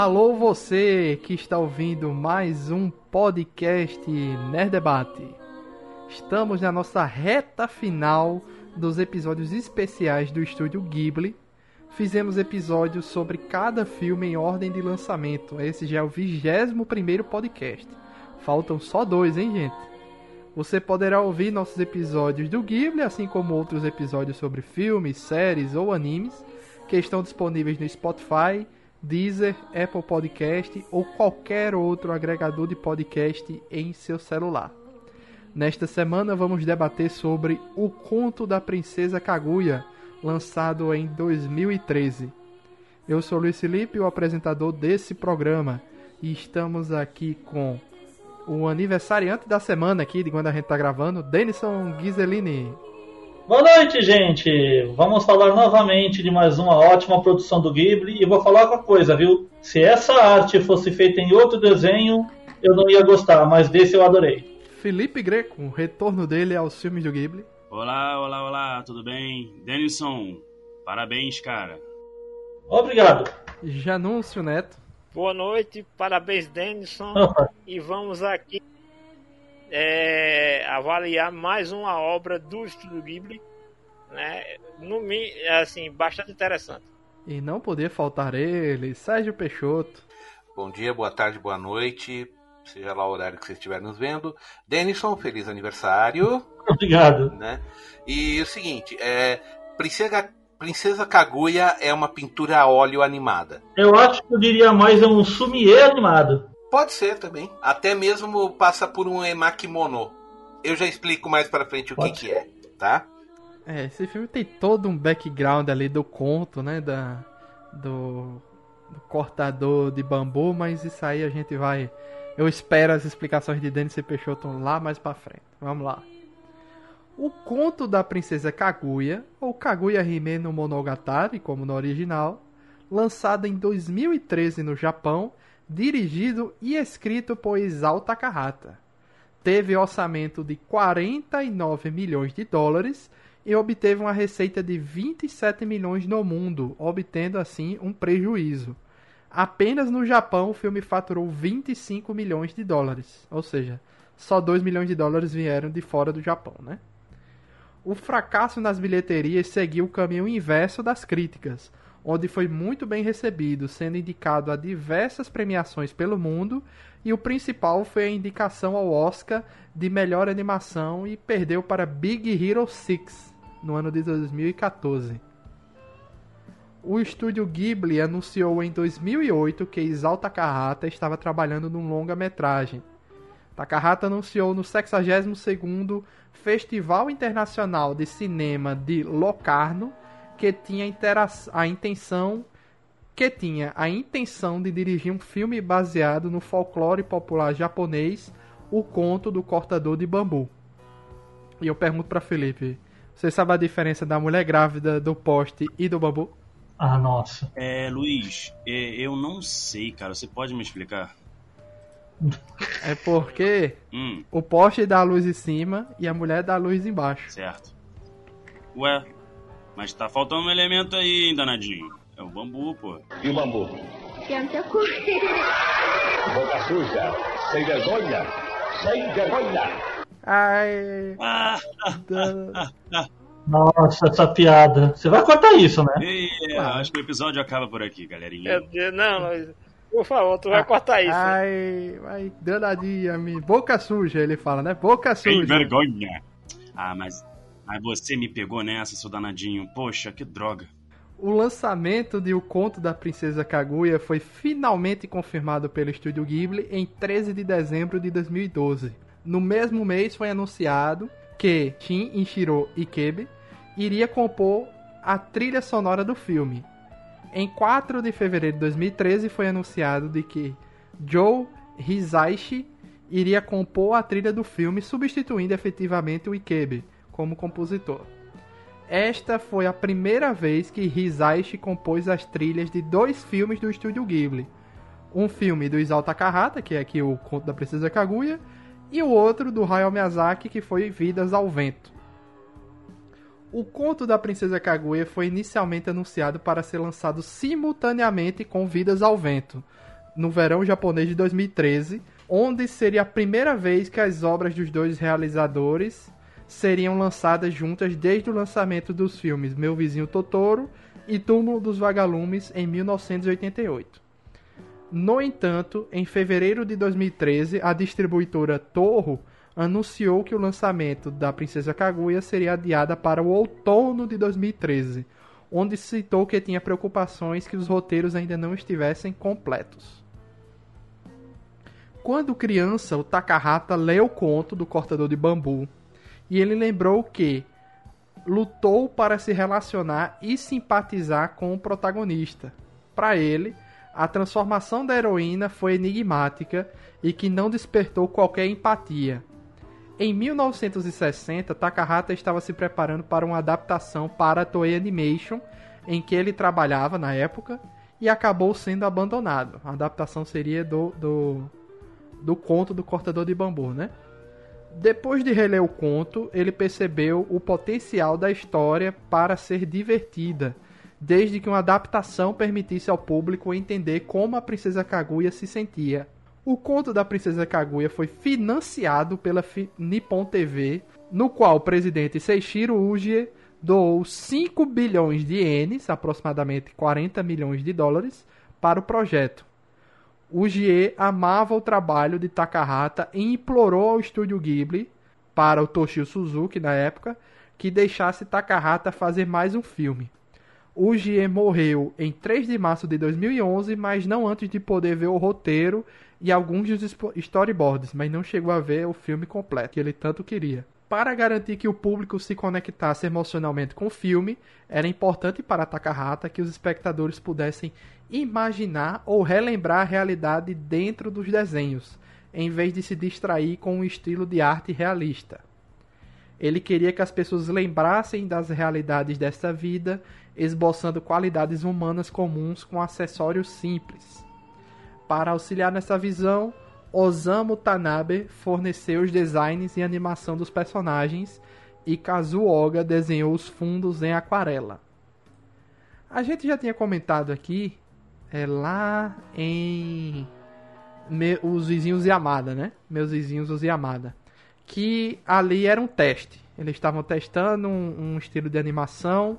Alô você que está ouvindo mais um podcast Nerd Debate. Estamos na nossa reta final dos episódios especiais do estúdio Ghibli. Fizemos episódios sobre cada filme em ordem de lançamento. Esse já é o 21 primeiro podcast. Faltam só dois, hein, gente? Você poderá ouvir nossos episódios do Ghibli, assim como outros episódios sobre filmes, séries ou animes, que estão disponíveis no Spotify, Deezer, Apple Podcast ou qualquer outro agregador de podcast em seu celular. Nesta semana vamos debater sobre O Conto da Princesa Kaguya, lançado em 2013. Eu sou Luiz Felipe, o apresentador desse programa, e estamos aqui com o aniversariante da semana aqui, de quando a gente está gravando, Denison Ghiselini. Boa noite, gente! Vamos falar novamente de mais uma ótima produção do Ghibli e vou falar uma coisa, viu? Se essa arte fosse feita em outro desenho, eu não ia gostar, mas desse eu adorei. Felipe Greco, o retorno dele aos filmes do Ghibli. Olá, olá, olá, tudo bem? Denison, parabéns, cara. Obrigado. Janúncio Neto. Boa noite, parabéns, Denison. e vamos aqui é, avaliar mais uma obra do Estúdio Ghibli, né? No, assim, bastante interessante. E não poder faltar ele, Sérgio Peixoto. Bom dia, boa tarde, boa noite, seja lá o horário que você estiver nos vendo. Denison, feliz aniversário. Obrigado. Né? E o seguinte, é, Princesa, Princesa Kaguya é uma pintura a óleo animada. Eu acho que eu diria mais é um sumiê animado. Pode ser também. Até mesmo passa por um emakimono. Eu já explico mais para frente o que, que é, tá? É, esse filme tem todo um background ali do conto, né? Da, do, do cortador de bambu, mas isso aí a gente vai. Eu espero as explicações de Denis Peixoto lá mais pra frente. Vamos lá. O conto da princesa Kaguya, ou Kaguya Hime no Monogatari, como no original, lançado em 2013 no Japão, dirigido e escrito por Isao Takahata. Teve orçamento de 49 milhões de dólares e obteve uma receita de 27 milhões no mundo, obtendo assim um prejuízo. Apenas no Japão o filme faturou 25 milhões de dólares, ou seja, só 2 milhões de dólares vieram de fora do Japão, né? O fracasso nas bilheterias seguiu o caminho inverso das críticas, onde foi muito bem recebido, sendo indicado a diversas premiações pelo mundo, e o principal foi a indicação ao Oscar de melhor animação e perdeu para Big Hero 6 no ano de 2014. O estúdio Ghibli anunciou em 2008 que Isao Takahata estava trabalhando num longa-metragem. Takahata anunciou no 62º Festival Internacional de Cinema de Locarno que tinha a intenção que tinha a intenção de dirigir um filme baseado no folclore popular japonês, O Conto do Cortador de Bambu. E eu pergunto para Felipe, você sabe a diferença da mulher grávida, do poste e do bambu? Ah, nossa. É, Luiz, é, eu não sei, cara. Você pode me explicar? É porque hum. o poste dá a luz em cima e a mulher dá a luz embaixo. Certo. Ué, mas tá faltando um elemento aí, hein, danadinho. É o bambu, pô. E o bambu? Boca suja, sem vergonha, sem vergonha. Ai. Ah, Nossa, essa piada. Você vai cortar isso, né? é, acho que o episódio acaba por aqui, galerinha. Meu Deus, não, mas... Por favor, tu vai cortar isso. Ai, ai, danadinha, me. Boca suja, ele fala, né? Boca suja. Sem vergonha. Ah, mas Aí você me pegou nessa, seu danadinho. Poxa, que droga. O lançamento de O Conto da Princesa Kaguya foi finalmente confirmado pelo estúdio Ghibli em 13 de dezembro de 2012. No mesmo mês foi anunciado que Shin Inshiro Ikebe iria compor a trilha sonora do filme. Em 4 de fevereiro de 2013 foi anunciado de que Joe Hisaishi iria compor a trilha do filme, substituindo efetivamente o Ikebe como compositor. Esta foi a primeira vez que Hisaishi compôs as trilhas de dois filmes do estúdio Ghibli. Um filme do Isao Takahata, que é aqui o Conto da Princesa Kaguya, e o outro do Hayao Miyazaki, que foi Vidas ao Vento. O conto da Princesa Kaguya foi inicialmente anunciado para ser lançado simultaneamente com Vidas ao Vento, no verão japonês de 2013, onde seria a primeira vez que as obras dos dois realizadores seriam lançadas juntas desde o lançamento dos filmes Meu Vizinho Totoro e Túmulo dos Vagalumes em 1988. No entanto, em fevereiro de 2013, a distribuidora Torro anunciou que o lançamento da Princesa Kaguya seria adiada para o outono de 2013, onde citou que tinha preocupações que os roteiros ainda não estivessem completos. Quando criança, o Takahata leu o conto do cortador de bambu e ele lembrou que lutou para se relacionar e simpatizar com o protagonista. Para ele, a transformação da heroína foi enigmática e que não despertou qualquer empatia. Em 1960, Takahata estava se preparando para uma adaptação para a Toei Animation, em que ele trabalhava na época, e acabou sendo abandonado. A adaptação seria do, do, do conto do cortador de bambu, né? Depois de reler o conto, ele percebeu o potencial da história para ser divertida, desde que uma adaptação permitisse ao público entender como a princesa Kaguya se sentia o conto da Princesa Kaguya foi financiado pela Nippon TV, no qual o presidente Seishiro Uji doou 5 bilhões de ienes, aproximadamente 40 milhões de dólares, para o projeto. Uji amava o trabalho de Takahata e implorou ao estúdio Ghibli, para o Toshio Suzuki na época, que deixasse Takahata fazer mais um filme. Uji morreu em 3 de março de 2011, mas não antes de poder ver o roteiro e alguns dos storyboards, mas não chegou a ver o filme completo, que ele tanto queria. Para garantir que o público se conectasse emocionalmente com o filme, era importante para Takahata que os espectadores pudessem imaginar ou relembrar a realidade dentro dos desenhos, em vez de se distrair com um estilo de arte realista. Ele queria que as pessoas lembrassem das realidades desta vida, esboçando qualidades humanas comuns com acessórios simples. Para auxiliar nessa visão, Osamu Tanabe forneceu os designs e animação dos personagens e Kazuoga desenhou os fundos em aquarela. A gente já tinha comentado aqui é, lá em Me, os vizinhos Yamada, né? Meus vizinhos os Yamada. Que ali era um teste. Eles estavam testando um, um estilo de animação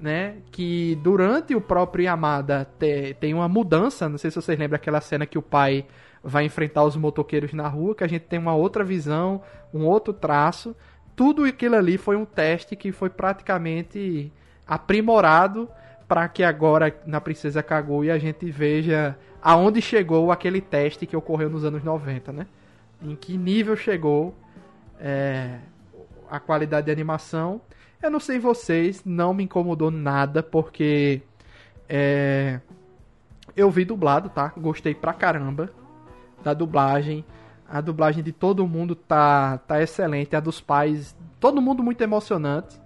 né? Que durante o próprio Yamada te, tem uma mudança. Não sei se vocês lembram aquela cena que o pai vai enfrentar os motoqueiros na rua, que a gente tem uma outra visão, um outro traço. Tudo aquilo ali foi um teste que foi praticamente aprimorado para que agora na Princesa Kaguya a gente veja aonde chegou aquele teste que ocorreu nos anos 90, né? Em que nível chegou é, a qualidade de animação eu não sei vocês, não me incomodou nada, porque é, eu vi dublado, tá? Gostei pra caramba da dublagem. A dublagem de todo mundo tá, tá excelente. A dos pais, todo mundo muito emocionante,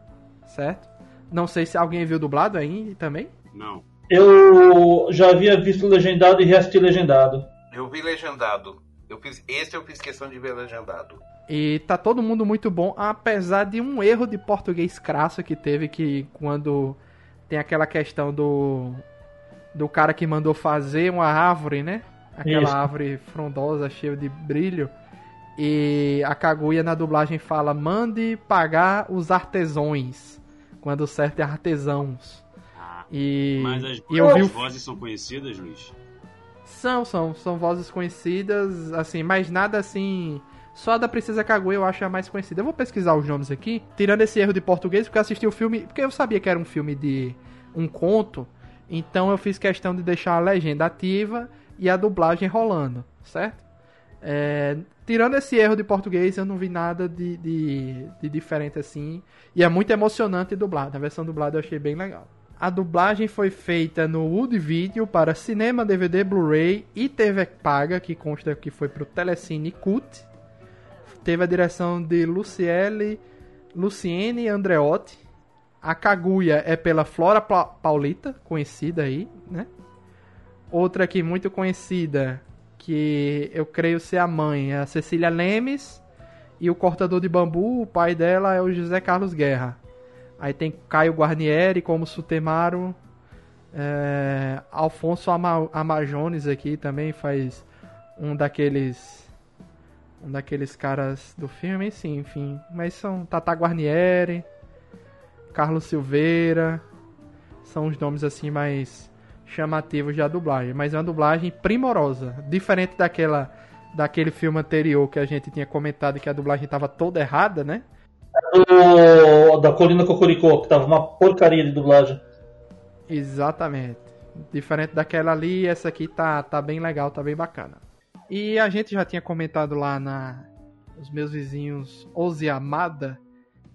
certo? Não sei se alguém viu dublado aí também. Não. Eu já havia visto legendado e reassisti legendado. Eu vi legendado. Eu fiz, esse eu fiz questão de ver legendado. E tá todo mundo muito bom, apesar de um erro de português crasso que teve que quando tem aquela questão do do cara que mandou fazer uma árvore, né? Aquela Isso. árvore frondosa, cheia de brilho. E a Kaguya na dublagem fala: "Mande pagar os artesões", quando o certo é artesãos. Ah, e mas as, e eu vi vozes são conhecidas, Luiz? São, são, são vozes conhecidas, assim, mas nada assim só a da Princesa Kaguya eu acho a mais conhecida. Eu vou pesquisar os nomes aqui, tirando esse erro de português, porque eu assisti o filme. Porque eu sabia que era um filme de um conto. Então eu fiz questão de deixar a legenda ativa e a dublagem rolando, certo? É, tirando esse erro de português, eu não vi nada de, de, de diferente assim. E é muito emocionante dublado. A versão dublada eu achei bem legal. A dublagem foi feita no Wood Video para cinema, DVD, Blu-ray e TV paga, que consta que foi para o Telecine Cut Teve a direção de Luciele, Luciene Andreotti. A Kaguya é pela Flora Paulita, conhecida aí, né? Outra aqui muito conhecida, que eu creio ser a mãe, é a Cecília Lemes. E o cortador de bambu, o pai dela é o José Carlos Guerra. Aí tem Caio Guarnieri como Sutemaru. É, Alfonso Ama Amajones aqui também faz um daqueles um daqueles caras do filme, sim, enfim. Mas são Tata Guarnieri, Carlos Silveira, são os nomes assim mais chamativos da dublagem. Mas é uma dublagem primorosa, diferente daquela daquele filme anterior que a gente tinha comentado que a dublagem estava toda errada, né? Do, da Colina Cocoricó, que tava uma porcaria de dublagem. Exatamente. Diferente daquela ali, essa aqui tá, tá bem legal, tá bem bacana. E a gente já tinha comentado lá na os meus vizinhos Ozi Amada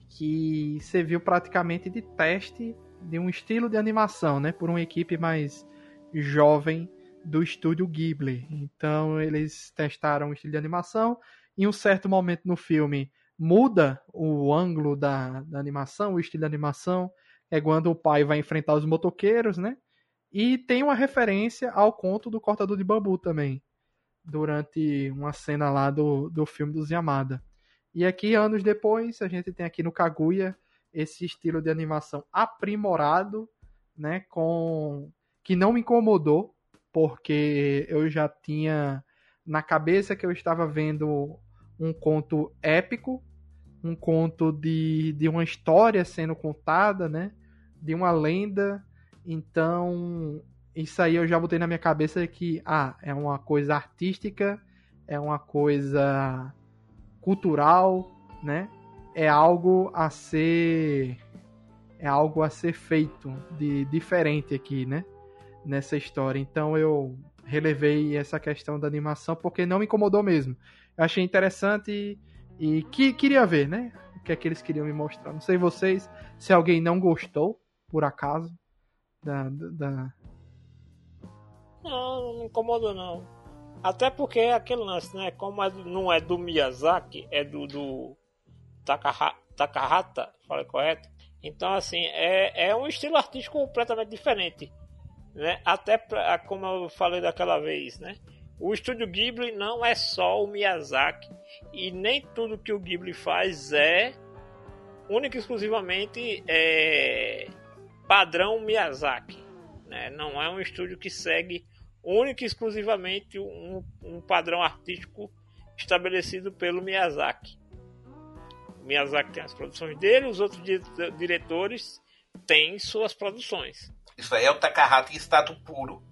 que serviu praticamente de teste de um estilo de animação, né, por uma equipe mais jovem do estúdio Ghibli. Então eles testaram o estilo de animação. Em um certo momento no filme muda o ângulo da, da animação, o estilo de animação. É quando o pai vai enfrentar os motoqueiros, né? E tem uma referência ao conto do cortador de bambu também, durante uma cena lá do, do filme dos Yamada. E aqui, anos depois, a gente tem aqui no Kaguya esse estilo de animação aprimorado, né? Com que não me incomodou, porque eu já tinha na cabeça que eu estava vendo um conto épico, um conto de, de uma história sendo contada, né? De uma lenda. Então, isso aí eu já botei na minha cabeça que, ah, é uma coisa artística, é uma coisa cultural, né? É algo a ser é algo a ser feito de diferente aqui, né? nessa história. Então eu relevei essa questão da animação porque não me incomodou mesmo. Eu achei interessante e, e que, queria ver, né? O que é que eles queriam me mostrar. Não sei vocês se alguém não gostou, por acaso, da. da... Não, não me incomodou não. Até porque é aquele lance, né? Como é, não é do Miyazaki, é do, do Takahata, falei correto? Então, assim, é, é um estilo artístico completamente diferente né? Até pra, como eu falei daquela vez, né? O estúdio Ghibli não é só o Miyazaki e nem tudo que o Ghibli faz é único e exclusivamente é, padrão Miyazaki. Né? Não é um estúdio que segue único e exclusivamente um, um padrão artístico estabelecido pelo Miyazaki. Miyazaki tem as produções dele, os outros diretores têm suas produções. Isso aí é o Takahata em estado puro.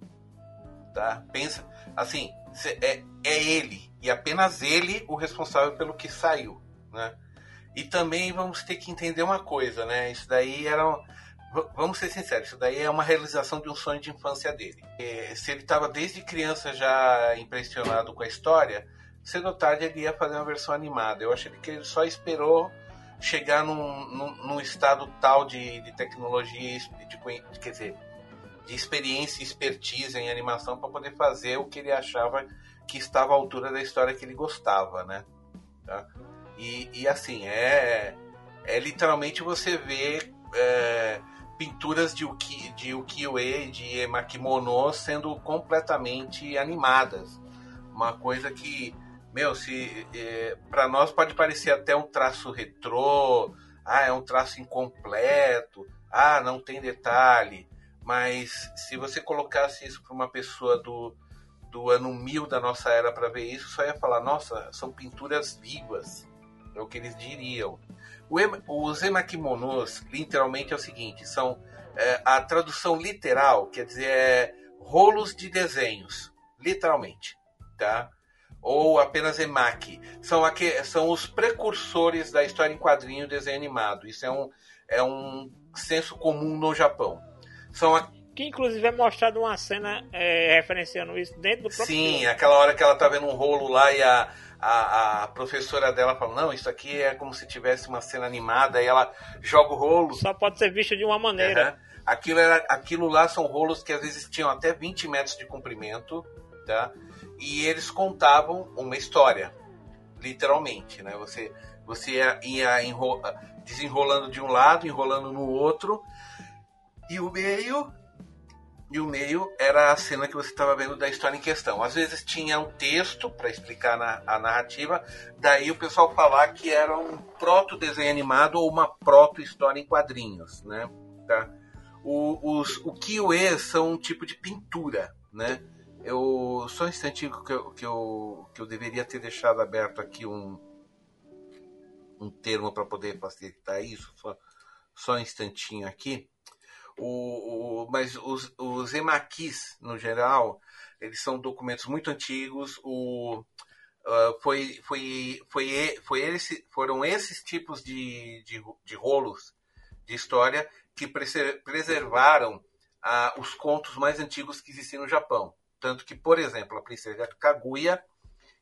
Tá? Pensa, assim, é, é ele, e apenas ele o responsável pelo que saiu, né? E também vamos ter que entender uma coisa, né? Isso daí era. Vamos ser sinceros, isso daí é uma realização de um sonho de infância dele. É, se ele estava desde criança já impressionado com a história, cedo ou tarde ele ia fazer uma versão animada. Eu acho que ele só esperou chegar num, num, num estado tal de, de tecnologia, de, quer dizer, de experiência e expertise em animação para poder fazer o que ele achava que estava à altura da história que ele gostava, né? Tá? E, e assim, é, é literalmente você ver é, pinturas de, uki, de ukiyo-e, de emakimono sendo completamente animadas. Uma coisa que meu, se é, para nós pode parecer até um traço retrô, ah, é um traço incompleto, ah, não tem detalhe, mas se você colocasse isso para uma pessoa do, do ano 1000 da nossa era para ver isso, só ia falar, nossa, são pinturas vivas, é o que eles diriam. O, os emakimonos, literalmente, é o seguinte, são é, a tradução literal, quer dizer, é rolos de desenhos, literalmente, tá? Ou apenas EMAC. São, aqui, são os precursores da história em quadrinho e desenho animado. Isso é um, é um senso comum no Japão. São a... Que inclusive é mostrado uma cena é, referenciando isso dentro do próprio Sim, filme. aquela hora que ela tá vendo um rolo lá e a, a, a, professora dela fala, não, isso aqui é como se tivesse uma cena animada, e ela joga o rolo. Só pode ser visto de uma maneira. Uhum. Aquilo, era, aquilo lá são rolos que às vezes tinham até 20 metros de comprimento, tá? E eles contavam uma história, literalmente, né? Você, você ia, ia enro... desenrolando de um lado, enrolando no outro, e o meio e o meio era a cena que você estava vendo da história em questão. Às vezes tinha um texto para explicar na, a narrativa, daí o pessoal falar que era um proto desenho animado ou uma proto história em quadrinhos, né? Tá? O, os, o Kioe são um tipo de pintura, né? Eu só um instantinho que eu, que eu, que eu deveria ter deixado aberto aqui um, um termo para poder facilitar isso. Só, só um instantinho aqui. O, o, mas os, os emaquis, no geral, eles são documentos muito antigos. O, uh, foi, foi, foi, foi esse, foram esses tipos de, de, de rolos de história que preservaram uh, os contos mais antigos que existiam no Japão. Tanto que, por exemplo, a Princesa Kaguya,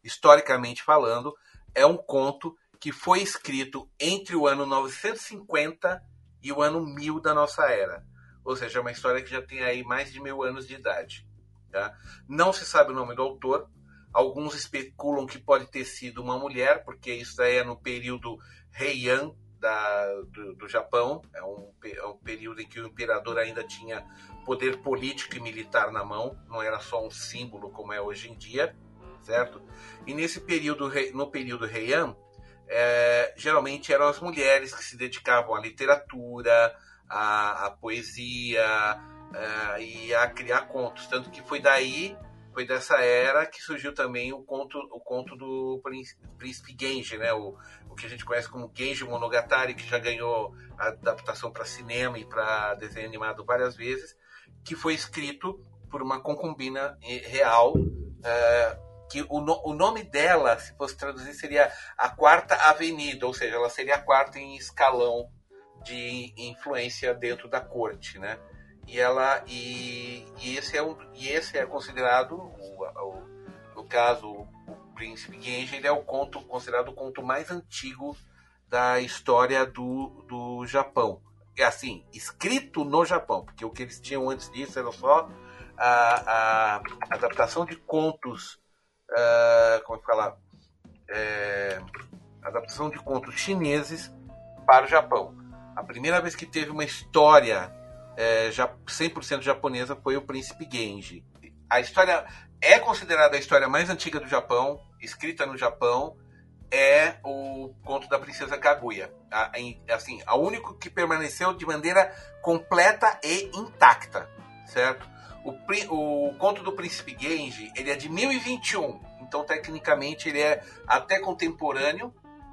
historicamente falando, é um conto que foi escrito entre o ano 950 e o ano 1000 da nossa era. Ou seja, é uma história que já tem aí mais de mil anos de idade. Tá? Não se sabe o nome do autor. Alguns especulam que pode ter sido uma mulher, porque isso é no período Heian da, do, do Japão. É um, é um período em que o imperador ainda tinha poder político e militar na mão, não era só um símbolo como é hoje em dia, certo? E nesse período, no período Heian, é, geralmente eram as mulheres que se dedicavam à literatura, à, à poesia é, e a criar contos. Tanto que foi daí, foi dessa era que surgiu também o conto, o conto do príncipe Genji, né? o, que a gente conhece como Genji Monogatari, que já ganhou adaptação para cinema e para desenho animado várias vezes, que foi escrito por uma concubina real. É, que o, no, o nome dela, se fosse traduzir, seria a quarta avenida, ou seja, ela seria a quarta em escalão de influência dentro da corte, né? E ela e, e esse é um, e esse é considerado o, o, no caso príncipe Genji, é o conto considerado o conto mais antigo da história do, do Japão. É assim, escrito no Japão, porque o que eles tinham antes disso era só a, a adaptação de contos uh, como é que fala? É, adaptação de contos chineses para o Japão. A primeira vez que teve uma história é, 100% japonesa foi o Príncipe Genji. A história é considerada a história mais antiga do Japão, escrita no Japão, é o conto da Princesa Kaguya. A, assim, a único que permaneceu de maneira completa e intacta, certo? O, o conto do Príncipe Genji, ele é de 1021. Então, tecnicamente, ele é até contemporâneo,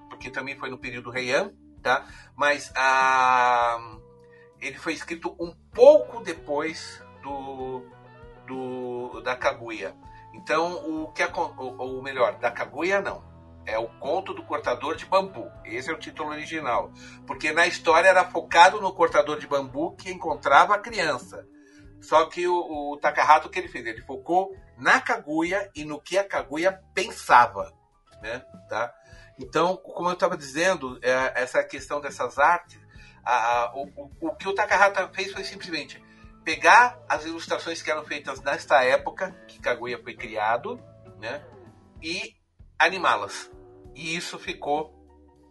porque também foi no período Heian, tá? Mas a, ele foi escrito um pouco depois do, do da Kaguya. Então, o que ou melhor, da Kaguya não. É o conto do cortador de bambu. Esse é o título original. Porque na história era focado no cortador de bambu que encontrava a criança. Só que o, o Takahata, o que ele fez? Ele focou na Kaguya e no que a Kaguya pensava. Né? Tá? Então, como eu estava dizendo, é, essa questão dessas artes, a, a, o, o, que o Takahata fez foi simplesmente pegar as ilustrações que eram feitas nesta época que Kaguya foi criado, né, e animá-las. E isso ficou,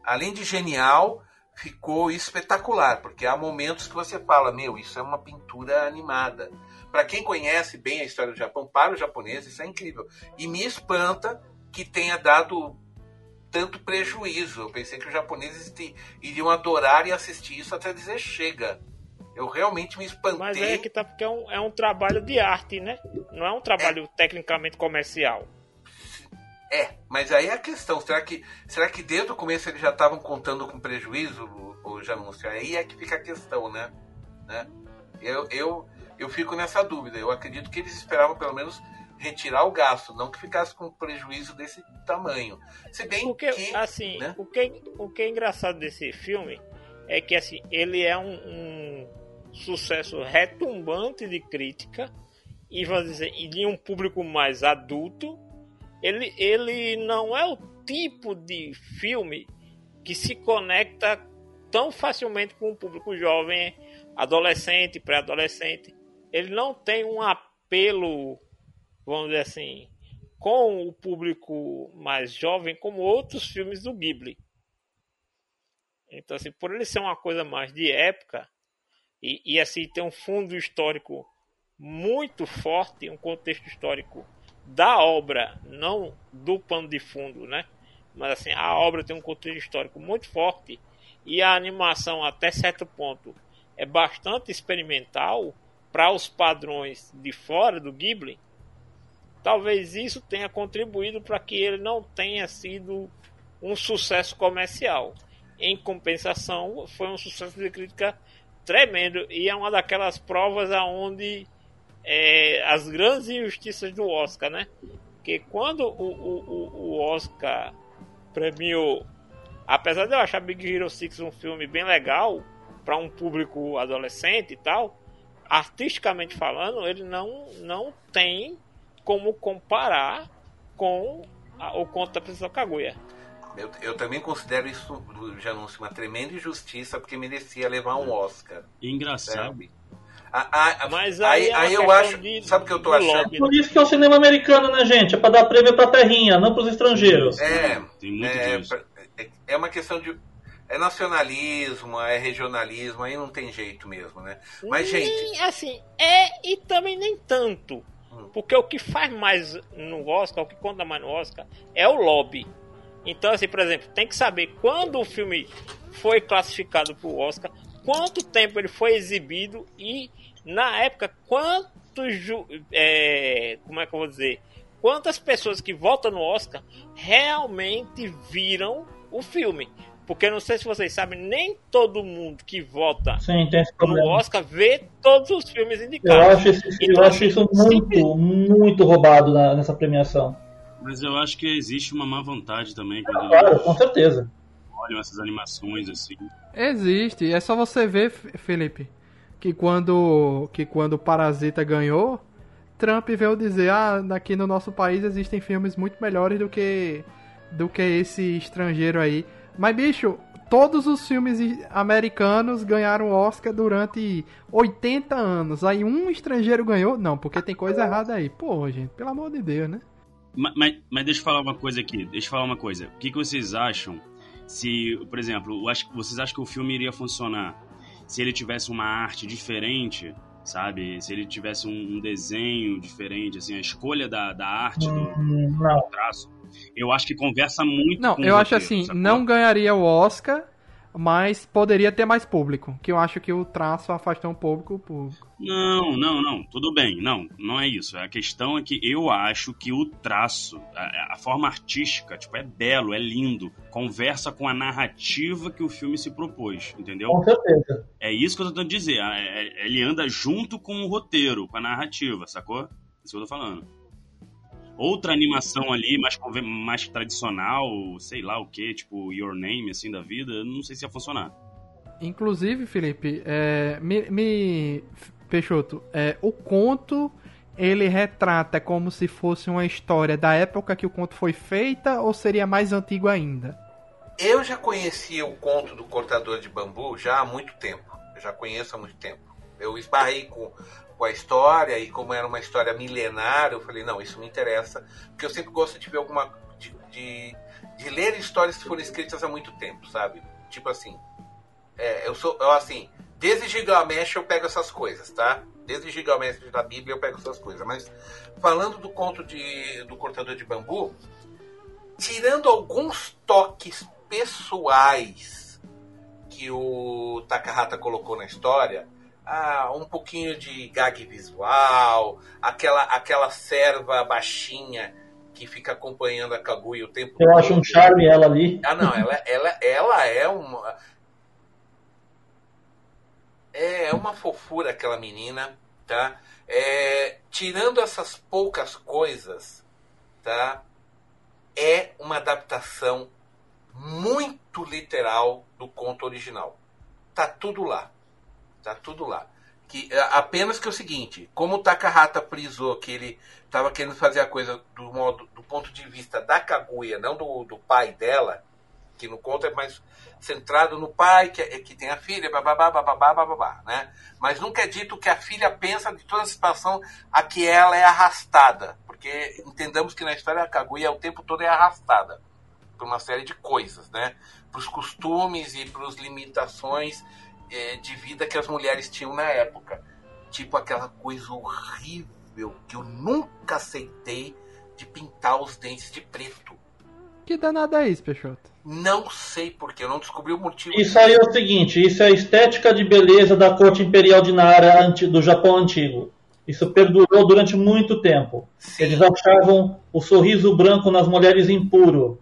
além de genial, ficou espetacular, porque há momentos que você fala, meu, isso é uma pintura animada. Para quem conhece bem a história do Japão, para o japonês, isso é incrível. E me espanta que tenha dado tanto prejuízo. Eu pensei que os japoneses iriam adorar e assistir isso até dizer chega. Eu realmente me espantei. Mas é que tá porque é um, é um trabalho de arte, né? Não é um trabalho é. tecnicamente comercial. É, mas aí é a questão, será que, será que desde o começo eles já estavam contando com prejuízo, o Janúncio? Aí é que fica a questão, né? né? Eu, eu, eu fico nessa dúvida. Eu acredito que eles esperavam pelo menos retirar o gasto, não que ficasse com prejuízo desse tamanho. Se bem Porque, que, assim, né? o que o que é engraçado desse filme é que assim ele é um, um sucesso retumbante de crítica e vamos dizer e de um público mais adulto ele, ele não é o tipo de filme que se conecta tão facilmente com o público jovem, adolescente, pré-adolescente. Ele não tem um apelo, vamos dizer assim, com o público mais jovem como outros filmes do Ghibli. Então, assim, por ele ser uma coisa mais de época e, e assim ter um fundo histórico muito forte, um contexto histórico da obra, não do pano de fundo, né? Mas assim, a obra tem um contexto histórico muito forte e a animação até certo ponto é bastante experimental para os padrões de fora do Ghibli. Talvez isso tenha contribuído para que ele não tenha sido um sucesso comercial. Em compensação, foi um sucesso de crítica tremendo e é uma daquelas provas aonde é, as grandes injustiças do Oscar, né? Que quando o, o, o Oscar premiou, apesar de eu achar Big Hero 6 um filme bem legal para um público adolescente e tal, artisticamente falando, ele não, não tem como comparar com a, o conto da Princesa Kaguya. Eu, eu, também considero isso do Janúncio uma tremenda injustiça, porque merecia levar um Oscar. Engraçado. Sabe? A, a, Mas aí, aí, aí eu acho. De, sabe o que eu tô achando? Lobby, Por isso que é o cinema americano, né, gente? É pra dar prêmio pra terrinha, não pros estrangeiros. É, Tem muito é, disso. é, é uma questão de. É nacionalismo, é regionalismo, aí não tem jeito mesmo, né? Mas, Nem, gente. Assim, é e também nem tanto. Porque o que faz mais no Oscar, o que conta mais no Oscar, é o lobby. Então, assim, por exemplo, tem que saber quando o filme foi classificado para o Oscar, quanto tempo ele foi exibido e, na época, quantos. É, como é que eu vou dizer? Quantas pessoas que votam no Oscar realmente viram o filme. Porque não sei se vocês sabem, nem todo mundo que vota Sim, no. Oscar vê todos os filmes Eu indicados. acho, esse, eu Então, acho isso muito, muito roubado na- nessa premiação. Mas eu acho que existe uma má vontade também quando Claro, eles com certeza. olham essas animações assim. Existe, é só você ver, Felipe, que quando que quando o Parasita ganhou, Trump veio dizer: "Ah, aqui no nosso país existem filmes muito melhores do que do que esse estrangeiro aí". Mas bicho, todos os filmes americanos ganharam Oscar durante 80 anos. Aí um estrangeiro ganhou? Não, porque tem coisa errada aí. Pô, gente, pelo amor de Deus, né? Ma- Mas, mas deixa eu falar uma coisa aqui. Deixa eu falar uma coisa. O que, que vocês acham se, por exemplo, eu acho- vocês acham que o filme iria funcionar se ele tivesse uma arte diferente, sabe? Se ele tivesse um, um desenho diferente, assim, a escolha da, da arte, do, Hum, não. do traço. Eu acho que conversa muito Não, com o eu acho roteiro, assim, sacou? não ganharia o Oscar, mas poderia ter mais público. Que eu acho que o traço afastou um pouco o público. Não, não, não, tudo bem. Não, não é isso. A questão é que eu acho que o traço, a, a forma artística, tipo, é belo, é lindo. Conversa com a narrativa que o filme se propôs, entendeu? Com certeza. É isso que eu tô tentando dizer. É- é- Ele anda junto com o roteiro, com a narrativa, sacou? Isso que eu tô falando. Outra animação ali, mais, conven- mais tradicional, sei lá o que, tipo Your Name, assim, da vida, não sei se ia funcionar. Inclusive, Felipe, é, me, me- Peixoto, é, o conto ele retrata como se fosse uma história da época que o conto foi feita ou seria mais antigo ainda? Eu já conhecia o conto do cortador de bambu já há muito tempo. Eu já conheço há muito tempo. Eu esbarrei com, com a história e como era uma história milenar, eu falei, não, isso me interessa. Porque eu sempre gosto de ver alguma. de, de, de ler histórias que foram escritas há muito tempo, sabe? Tipo assim. é, eu sou. Eu, assim, desde Gilgamesh eu pego essas coisas, tá? Desde Gilgamesh da Bíblia eu pego essas coisas. Mas falando do conto de, do cortador de bambu, tirando alguns toques pessoais que o Takahata colocou na história, ah, um pouquinho de gag visual, aquela, aquela serva baixinha que fica acompanhando a Kaguya o tempo Eu acho um charme ela ali. ah, não, ela, ela, ela é uma. É uma fofura aquela menina, tá? É, tirando essas poucas coisas, tá? É uma adaptação muito literal do conto original. Tá tudo lá. Tá tudo lá. Que, é, apenas que é o seguinte, como o Takahata frisou que ele estava querendo fazer a coisa do modo do ponto de vista da Kaguya, não do, do pai dela, que no conto é mais centrado no pai, que, é- que tem a filha, bababá, bababá, bababá, né? Mas nunca é dito que a filha pensa de toda a situação a que ela é arrastada. Porque entendamos que na história a Kaguya o tempo todo é arrastada por uma série de coisas, né? Para os costumes e para as limitações eh, de vida que as mulheres tinham na época. tipo aquela coisa horrível que eu nunca aceitei de pintar os dentes de preto. Que danada é isso, Peixoto? Não sei porque, eu não descobri o motivo. Isso aí é o seguinte, isso é a estética de beleza da corte imperial de Nara do Japão antigo. Isso perdurou durante muito tempo. Sim. Eles achavam o sorriso branco nas mulheres impuro.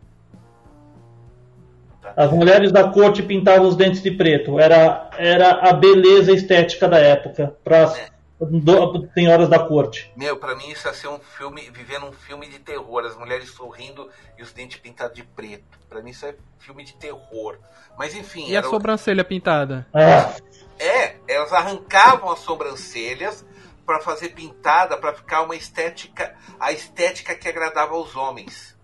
As mulheres da corte pintavam os dentes de preto. Era, era a beleza estética da época para as do- senhoras da corte. Meu, pra mim isso ia ser um filme, vivendo um filme de terror, as mulheres sorrindo e os dentes pintados de preto. Pra mim isso é filme de terror. Mas enfim, E a era o- sobrancelha pintada? Ah, é, elas arrancavam as sobrancelhas pra fazer pintada, pra ficar uma estética, a estética que agradava aos homens.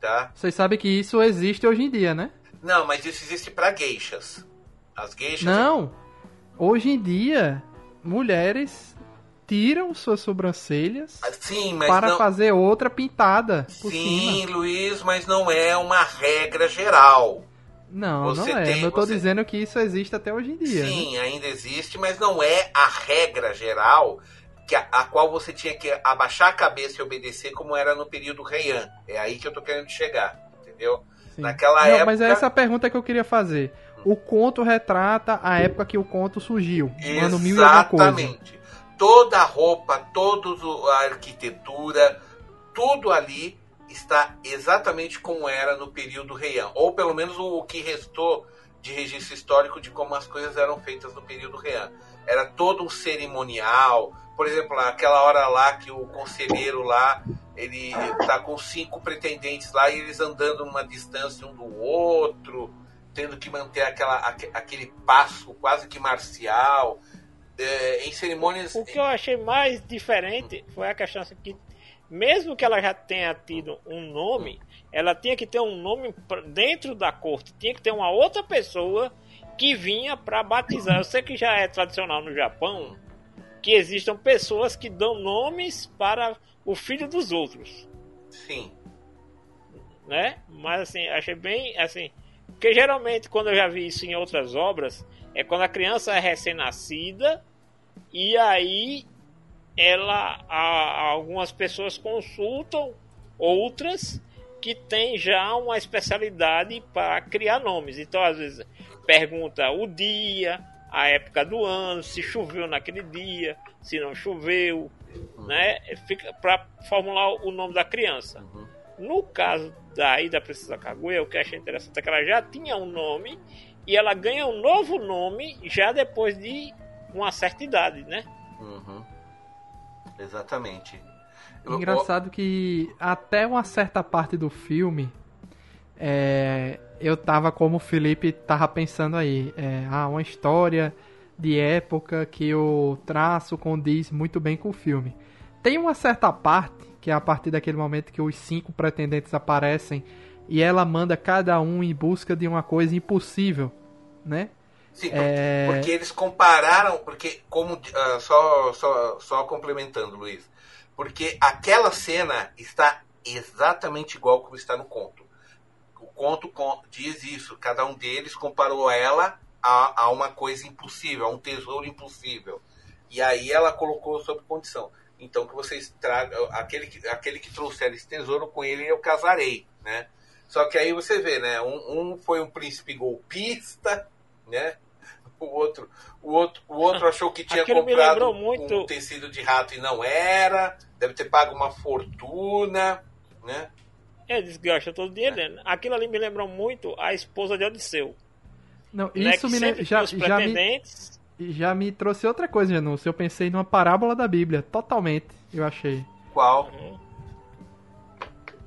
Tá? Vocês sabem que isso existe hoje em dia, né? Não, mas isso existe pra gueixas. As gueixas Não. Hoje em dia, mulheres tiram suas sobrancelhas Sim, mas para não fazer outra pintada Sim, cima. Luiz, mas não é uma regra geral. Não, Você não é. tem- eu tô você- dizendo que isso existe até hoje em dia. né? Sim, ainda existe, mas não é a regra geral que a, a qual você tinha que abaixar a cabeça e obedecer como era no período Heian. É aí que eu tô querendo chegar, entendeu? Sim. Naquela Não, época. Mas é essa a pergunta que eu queria fazer. O conto retrata a época que o conto surgiu. Ano mil e alguma coisa. Exatamente. Toda a roupa, toda a arquitetura, tudo ali está exatamente como era no período Heian. Ou pelo menos o que restou de registro histórico de como as coisas eram feitas no período Heian. Era todo um cerimonial. Por exemplo, aquela hora lá que o conselheiro lá, ele tá com cinco pretendentes lá e eles andando numa distância um do outro, tendo que manter aquela, aque- aquele passo quase que marcial. É, em cerimônias. O que eu achei mais diferente foi a questão assim, que, mesmo que ela já tenha tido um nome, ela tinha que ter um nome dentro da corte, tinha que ter uma outra pessoa que vinha para batizar. Eu sei que já é tradicional no Japão que existam pessoas que dão nomes para o filho dos outros, Sim. né? Mas assim, achei bem assim, porque geralmente quando eu já vi isso em outras obras, é quando a criança é recém-nascida e aí ela a- algumas pessoas consultam outras que têm já uma especialidade para criar nomes. Então às vezes pergunta o dia, a época do ano, se choveu naquele dia, se não choveu, né? Fica para formular o nome da criança. Uhum. No caso daí da Princesa Kaguya, o que eu achei interessante é que ela já tinha um nome e ela ganha um novo nome já depois de uma certa idade, né? Uhum. Exatamente. Eu- Engraçado que até uma certa parte do filme é, eu tava como o Felipe tava pensando aí. É, ah, uma história de época que o traço condiz muito bem com o filme. Tem uma certa parte, que é a partir daquele momento que os cinco pretendentes aparecem e ela manda cada um em busca de uma coisa impossível, né? Sim, É... porque eles compararam, porque como ah, só, só só complementando, Luiz, porque aquela cena está exatamente igual como está no conto. Conto con- diz isso, cada um deles comparou ela a, a uma coisa impossível, a um tesouro impossível. E aí ela colocou sob condição. Então que vocês tragam aquele que, aquele que trouxer esse tesouro com ele eu casarei, né? Só que aí você vê, né? Um, um foi um príncipe golpista, né? O outro, o outro, o outro achou que tinha comprado muito- um tecido de rato e não era, deve ter pago uma fortuna, né? É, desgasta todo o dinheiro dele. Aquilo ali me lembrou muito a esposa de Odisseu. Não, né? isso me, sempre lem- já, já me já me trouxe outra coisa, Janúncio. Eu pensei numa parábola da Bíblia, totalmente, eu achei. Qual?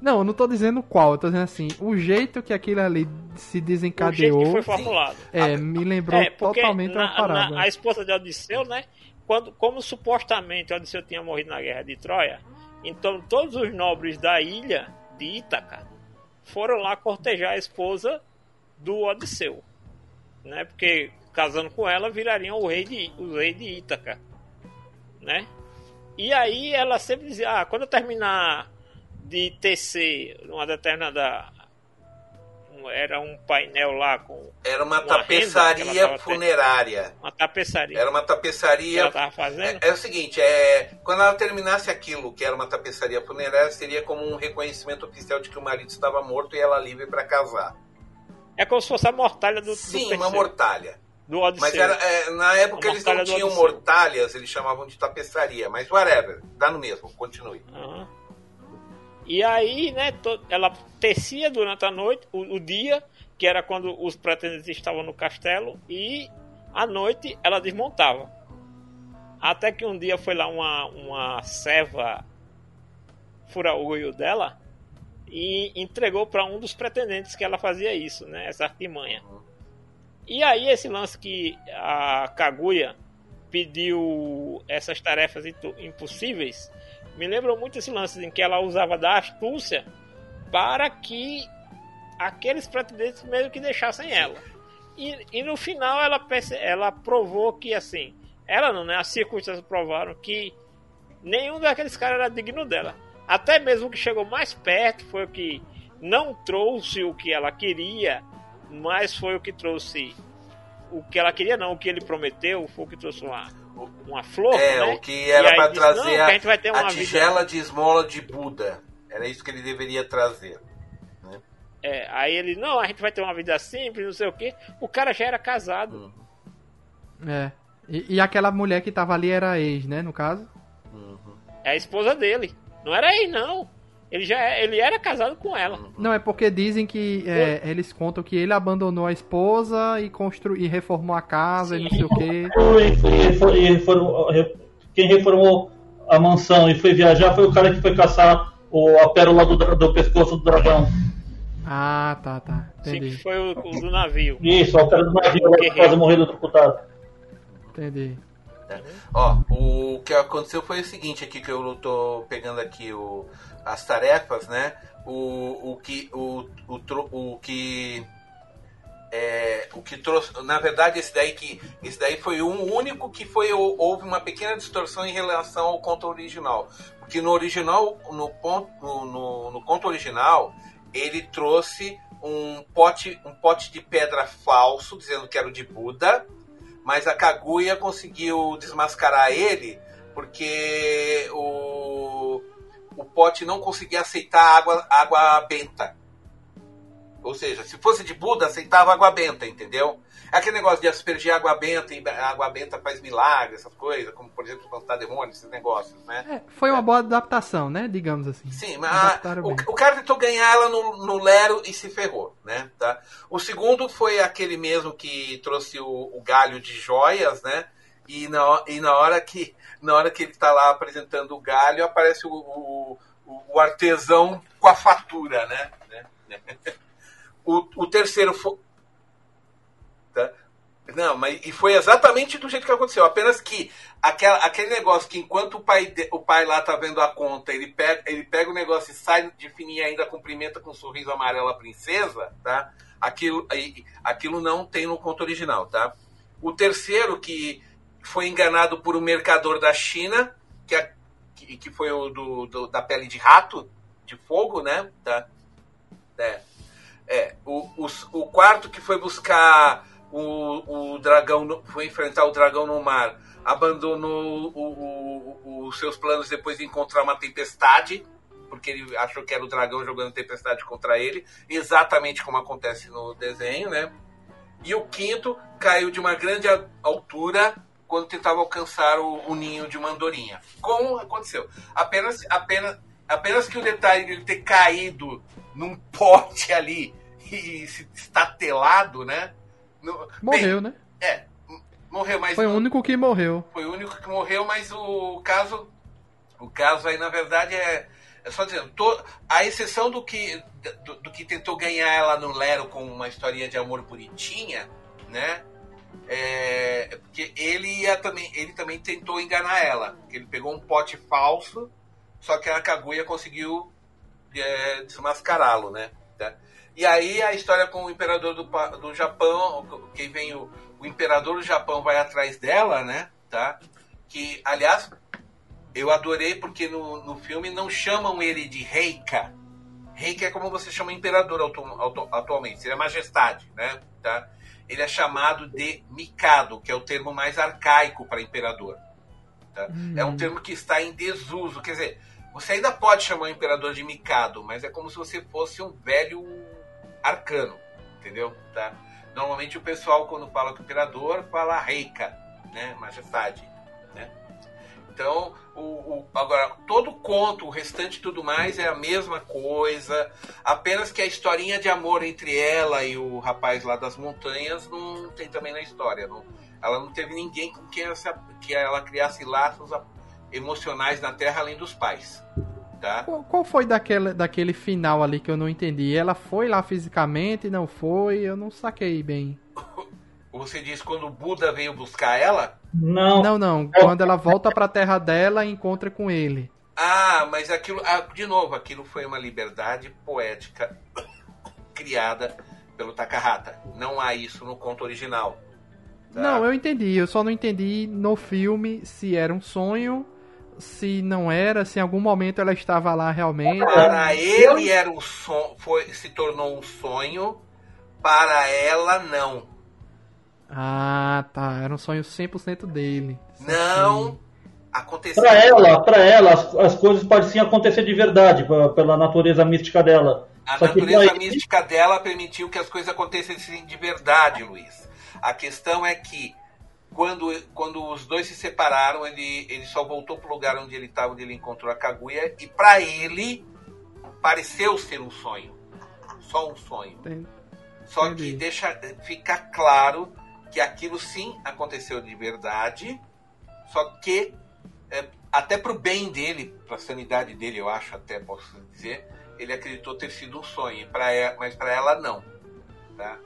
Não, eu não tô dizendo qual, eu tô dizendo assim, o jeito que aquilo ali se O jeito desencadeou, que foi formulado. é, me lembrou É, totalmente na- uma parábola. na- a esposa de Odisseu, né? Quando, como supostamente Odisseu tinha morrido na guerra de Troia, então todos os nobres da ilha de Ítaca foram lá cortejar a esposa do Odisseu, né? Porque casando com ela virariam o rei de, o rei de Ítaca, né? E aí ela sempre dizia, ah, quando eu terminar de tecer uma determinada um, era um painel lá com. Era uma, uma tapeçaria funerária. Uma tapeçaria. Era uma que tapeçaria. ela tava fazendo. É, é o seguinte, é, quando ela terminasse aquilo, que era uma tapeçaria funerária, seria como um reconhecimento oficial de que o marido estava morto e ela livre para casar. É como se fosse a mortalha do, Sim, do uma mortalha. do Odisseu. Mas era, é, na época eles não tinham mortalhas, eles chamavam de tapeçaria. Mas whatever, dá no mesmo, continue. Aham. E aí, né, ela tecia durante a noite, o, o dia, que era quando os pretendentes estavam no castelo, e à noite ela desmontava. Até que um dia foi lá uma, uma serva furar o olho dela e entregou para um dos pretendentes que ela fazia isso, né, essa artimanha. E aí esse lance que a Kaguya pediu essas tarefas impo- impossíveis me lembra muito esse lance em que ela usava da astúcia para que aqueles pretendentes meio que deixassem ela. E, e no final ela, ela provou que assim, ela não, né? As circunstâncias provaram que nenhum daqueles caras era digno dela. Até mesmo o que chegou mais perto foi o que não trouxe o que ela queria, mas foi o que trouxe o que ela queria, não, o que ele prometeu, foi o que trouxe uma, uma flor. É, né? o que era para disse, "Não, trazer a, a gente vai ter a uma vida- tigela de esmola de Buda. Era isso que ele deveria trazer. É, aí ele, não, a gente vai ter uma vida simples, não sei o que. O cara já era casado. É. E, e aquela mulher que tava ali era a ex, né, no caso? É a esposa dele. Não era ele, não. Ele já é- ele era casado com ela. Não, é porque dizem que é, eles contam que ele abandonou a esposa e construiu e reformou a casa e não sei o quê. Foi- foi- foi- e reformou- re- quem reformou a mansão e foi viajar foi o cara que foi caçar o, a pérola do, do pescoço do dragão. Ah, tá, tá. Sim, que Entendi. foi o, o do navio. Isso, a pérola do navio lá que quase morreu eletrocutado. Entendi. Ó, o que aconteceu foi o seguinte aqui que eu tô pegando aqui o, as tarefas, né? O, o que o, o, o que é, o que trouxe, na verdade esse daí que esse daí foi um único que foi houve uma pequena distorção em relação ao conto original, porque no original no ponto no, no, no conto original ele trouxe um pote um pote de pedra falso dizendo que era o de Buda mas a Kaguya conseguiu desmascarar ele porque o, o pote não conseguia aceitar água, água benta. Ou seja, se fosse de Buda, aceitava água benta, entendeu? É aquele negócio de aspergir água benta e água benta faz milagre, essas coisas, como por exemplo espantar demônios, esses negócios, né? É, foi uma boa adaptação, né? Digamos assim. Sim, mas Adaptaram o, o cara tentou ganhar ela no, no Lero e se ferrou, né? Tá? O segundo foi aquele mesmo que trouxe o, o galho de joias, né? E na, e na hora que na hora que ele está lá apresentando o galho, aparece o, o, o- artesão com a fatura, né? O, o terceiro foi. Tá? Não, mas e foi exatamente do jeito que aconteceu. Apenas que aquela, aquele negócio que enquanto o pai, o pai lá tá vendo a conta, ele pega, ele pega o negócio e sai de fininho ainda cumprimenta com um sorriso amarelo a princesa, tá? Aquilo, aquilo não tem no conto original, tá? O terceiro que foi enganado por um mercador da China, que, é- que, que foi o do, do- da pele de rato, de fogo, né? Tá? É. É, o, o, o quarto que foi buscar o, o dragão, no- foi enfrentar o dragão no mar, abandonou os seus planos depois de encontrar uma tempestade, porque ele achou que era o dragão jogando tempestade contra ele, exatamente como acontece no desenho, né? E o quinto caiu de uma grande a- altura quando tentava alcançar o, o ninho de uma andorinha. Como aconteceu? Apenas, apenas, apenas que o detalhe de ele ter caído num pote ali e se estatelado, né? No- Morreu, né? Bem, é, m- morreu, mas Foi o único que morreu. foi o único que morreu, mas o caso, o caso aí na verdade é, é só dizendo, to- a exceção do que do, do que tentou ganhar ela no Lero com uma historinha de amor bonitinha, né? É, porque ele ia também, ele também tentou enganar ela, ele pegou um pote falso, só que a Kaguya conseguiu é, desmascará-lo, né? Tá? E aí a história com o imperador do, do Japão, que vem o, o imperador do Japão vai atrás dela, né? Tá? Que, aliás, eu adorei porque no, no filme não chamam ele de Reika. Rei que é como você chama imperador atu atualmente, seria majestade, né? Tá? Ele é chamado de Mikado, que é o termo mais arcaico para imperador. Tá? Hum. É um termo que está em desuso, quer dizer, você ainda pode chamar o imperador de Mikado, mas é como se você fosse um velho arcano, entendeu? Tá? Normalmente o pessoal, quando fala com o imperador, fala Reika, né? Majestade. Né? Então, o, o, agora, todo conto, o restante tudo mais é a mesma coisa, apenas que a historinha de amor entre ela e o rapaz lá das montanhas não tem também na história. Não, ela não teve ninguém com quem ela, que ela criasse laços emocionais na Terra além dos pais. Tá? Qual, qual, foi daquele final ali que eu não entendi? Ela foi lá fisicamente, não foi? Eu não saquei bem. Você diz quando o Buda veio buscar ela? Não. Não, não. Quando ela volta para a terra dela e encontra com ele. Ah, mas aquilo. Ah, de novo, aquilo foi uma liberdade poética criada pelo Takahata. Não há isso no conto original. Tá? Não, eu entendi. Eu só não entendi no filme se era um sonho, se não era, se em algum momento ela estava lá realmente. Para ele era um sonho, foi, se tornou um sonho. Para ela não. Ah, tá. Era um sonho 100% dele. Não aconteceu. Pra ela, pra ela, as, as coisas pareciam acontecer de verdade, pela natureza mística dela. A Só natureza mística dela permitiu que as coisas acontecessem de verdade, Luiz. A questão é que quando, quando os dois se separaram, ele, ele só voltou pro lugar onde ele estava, onde ele encontrou a Kaguya, e para ele pareceu ser um sonho. Só um sonho. Entendi. Só que deixa ficar claro que aquilo sim aconteceu de verdade, só que é, até para o bem dele, para a sanidade dele, eu acho até posso dizer, ele acreditou ter sido um sonho, pra ela, mas para ela não, tá?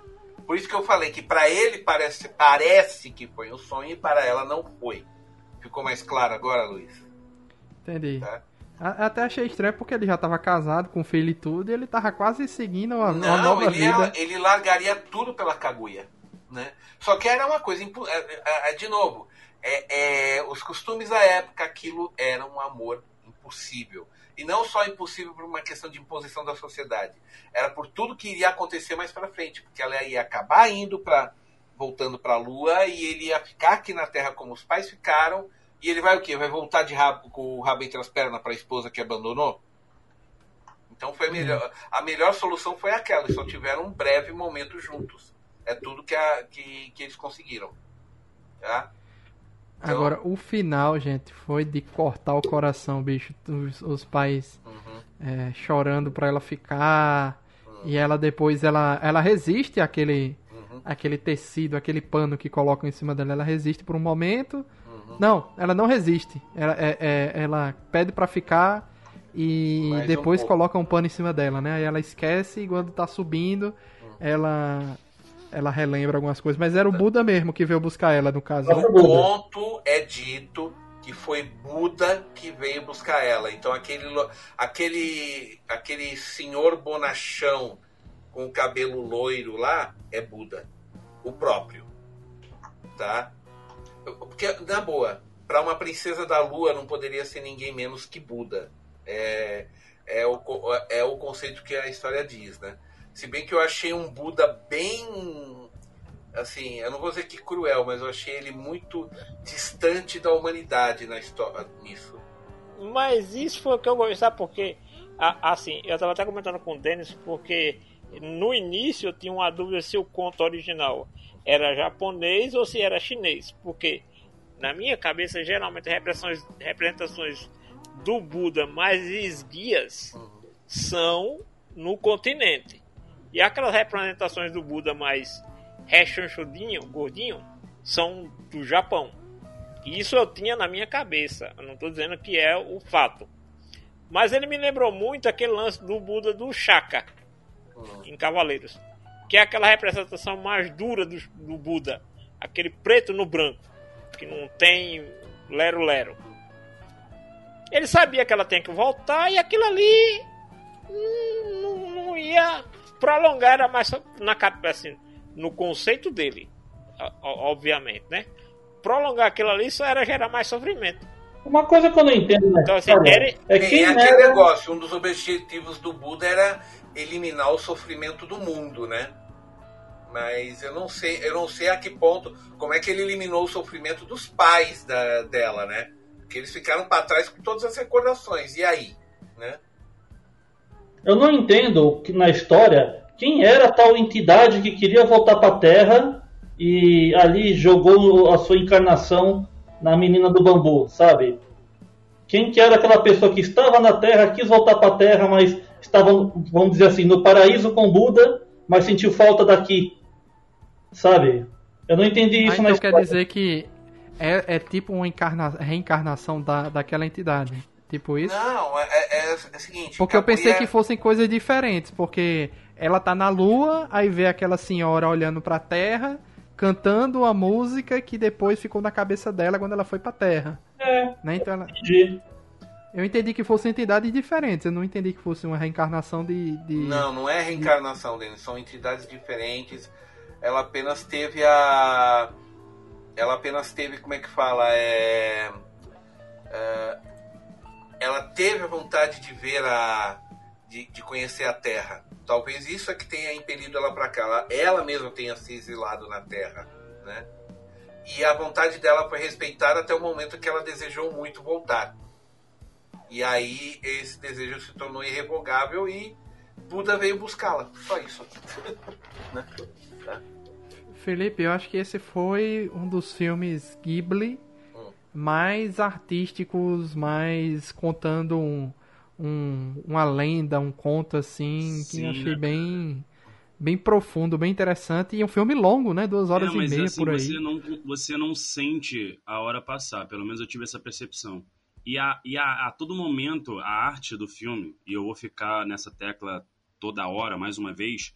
Por isso que eu falei que para ele parece parece que foi um sonho e para ela não foi. Ficou mais claro agora, Luiz? Entendi. Tá? Até achei estranho porque ele já estava casado com filho e tudo e ele estava quase seguindo não, uma nova ele vida. Ia, ele largaria tudo pela Kaguya. Né? Só que era uma coisa, é, é, é, de novo, é, é, os costumes da época, aquilo era um amor impossível. E não só impossível por uma questão de imposição da sociedade, era por tudo que iria acontecer mais para frente, porque ela ia acabar indo para voltando para a Lua e ele ia ficar aqui na Terra como os pais ficaram. E ele vai o quê? Vai voltar de rabo, com o rabo entre as pernas para a esposa que abandonou? Então foi melhor, a melhor solução foi aquela, só tiveram um breve momento juntos. É tudo que, a, que, que eles conseguiram. Tá? Então... Agora, o final, gente, foi de cortar o coração, bicho. Os, os pais uhum. é, chorando pra ela ficar. Uhum. E ela depois, ela, ela resiste àquele, uhum. àquele tecido, aquele pano que colocam em cima dela. Ela resiste por um momento. Uhum. Não, ela não resiste. Ela, é, é, ela pede para ficar e Mais depois um coloca um pano em cima dela, né? Aí ela esquece e quando tá subindo, uhum. ela ela relembra algumas coisas, mas era o Buda mesmo que veio buscar ela, no caso. No né? conto é dito que foi Buda que veio buscar ela. Então aquele, aquele, aquele senhor bonachão com o cabelo loiro lá é Buda, o próprio, tá? Porque na boa, para uma princesa da Lua não poderia ser ninguém menos que Buda. É, é o, é o conceito que a história diz, né? Se bem que eu achei um Buda bem. Assim, eu não vou dizer que cruel, mas eu achei ele muito distante da humanidade na história nisso. Mas isso foi o que eu gostei, sabe? Porque, assim, eu estava até comentando com o Denis, porque no início eu tinha uma dúvida se o conto original era japonês ou se era chinês. Porque, na minha cabeça, geralmente representações, representações do Buda mais esguias uhum. são no continente. E aquelas representações do Buda mais rechonchudinho, gordinho, são do Japão. E isso eu tinha na minha cabeça. Eu não estou dizendo que é o fato. Mas ele me lembrou muito aquele lance do Buda do Shaka uhum. em Cavaleiros. Que é aquela representação mais dura do, do Buda. Aquele preto no branco. Que não tem lero-lero. Ele sabia que ela tinha que voltar e aquilo ali não, não ia prolongar era mais na assim, no conceito dele, obviamente, né? Prolongar aquilo ali só era gerar mais sofrimento. Uma coisa que eu não entendo na Então, assim, ele- é É, quem é aquele era... negócio, um dos objetivos do Buda era eliminar o sofrimento do mundo, né? Mas eu não sei, eu não sei a que ponto, como é que ele eliminou o sofrimento dos pais da, dela, né? Porque eles ficaram para trás com todas as recordações. E aí, né? Eu não entendo que na história quem era tal entidade que queria voltar para a Terra e ali jogou a sua encarnação na menina do bambu, sabe? Quem que era aquela pessoa que estava na Terra, quis voltar para a Terra, mas estava, vamos dizer assim, no paraíso com Buda, mas sentiu falta daqui, sabe? Eu não entendi Ah, isso na então quer história. dizer que é, é tipo uma encarna- reencarnação da, daquela entidade. Tipo isso? Não, é, é- é o seguinte. Porque eu pensei Kaguya- que fossem coisas diferentes, porque ela tá na lua, aí vê aquela senhora olhando pra terra, cantando a música que depois ficou na cabeça dela quando ela foi pra terra. É, Né? Então ela- entendi. eu entendi que fossem entidades diferentes, eu não entendi que fosse uma reencarnação de. de... Não, não é reencarnação, Denis. São entidades diferentes. Ela apenas teve a. Ela apenas teve, como é que fala? É... é, Ela teve a vontade de ver a. De, de conhecer a Terra. Talvez isso é que tenha impelido ela para cá. Ela, ela mesma tenha se exilado na Terra, né? E a vontade dela foi respeitada até o momento que ela desejou muito voltar. E aí esse desejo se tornou irrevogável e Buda veio buscá-la. Só isso. Né? Felipe, eu acho que esse foi um dos filmes Ghibli. Mais artísticos, mais contando um, um- uma lenda, um conto assim, que Sim, eu achei né, bem, bem profundo, bem interessante. E um filme longo, né? Duas horas É, e meia assim, por aí. Você não, você não sente a hora passar, pelo menos eu tive essa percepção. E, a, e a, a todo momento, a arte do filme, e eu vou ficar nessa tecla toda hora, mais uma vez,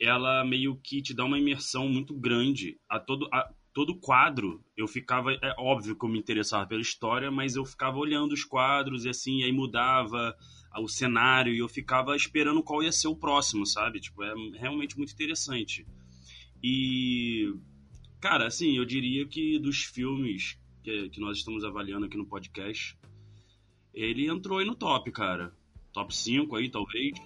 ela meio que te dá uma imersão muito grande. A todo, a, todo quadro, eu ficava. É óbvio que eu me interessava pela história, mas eu ficava olhando os quadros e assim, e aí mudava o cenário e eu ficava esperando qual ia ser o próximo, sabe? Tipo, é realmente muito interessante. E Cara, assim, eu diria que dos filmes que, que nós estamos avaliando aqui no podcast, ele entrou aí no top, cara. Top 5 aí, talvez.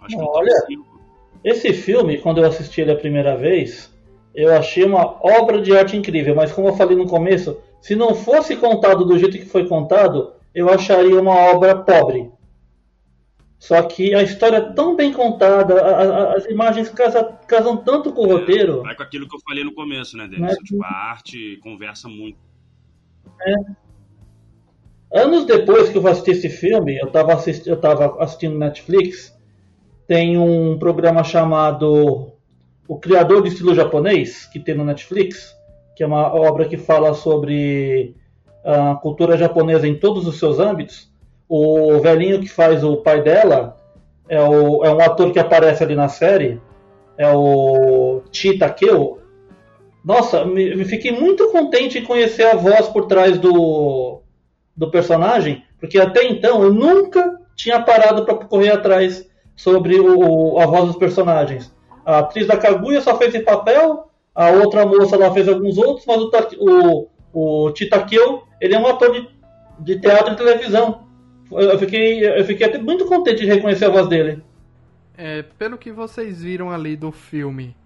Acho que no Olha. top 5. Esse filme, quando eu assisti ele a primeira vez, eu achei uma obra de arte incrível, mas como eu falei no começo, se não fosse contado do jeito que foi contado, eu acharia uma obra pobre. Só que a história é tão bem contada, a- a- as imagens casam, casam tanto com o roteiro. Vai com aquilo que eu falei no começo, né, Né? Denis? Tipo, a arte conversa muito. Anos depois que eu assisti esse filme, eu estava assisti eu tava assistindo Netflix, tem um programa chamado O Criador de Estilo Japonês, que tem no Netflix, que é uma obra que fala sobre a cultura japonesa em todos os seus âmbitos. O velhinho que faz o pai dela é, o, é um ator que aparece ali na série, é o Chi Takeo. Nossa, me, me fiquei muito contente em conhecer a voz por trás do, do personagem, porque até então eu nunca tinha parado para correr atrás sobre o- a voz dos personagens. A atriz da Kaguya só fez esse papel, a outra moça lá fez alguns outros, mas o, o, o Chitakeo, ele é um ator de, de teatro e televisão. Eu fiquei, eu fiquei até muito contente de reconhecer a voz dele. É, pelo que vocês viram ali do filme,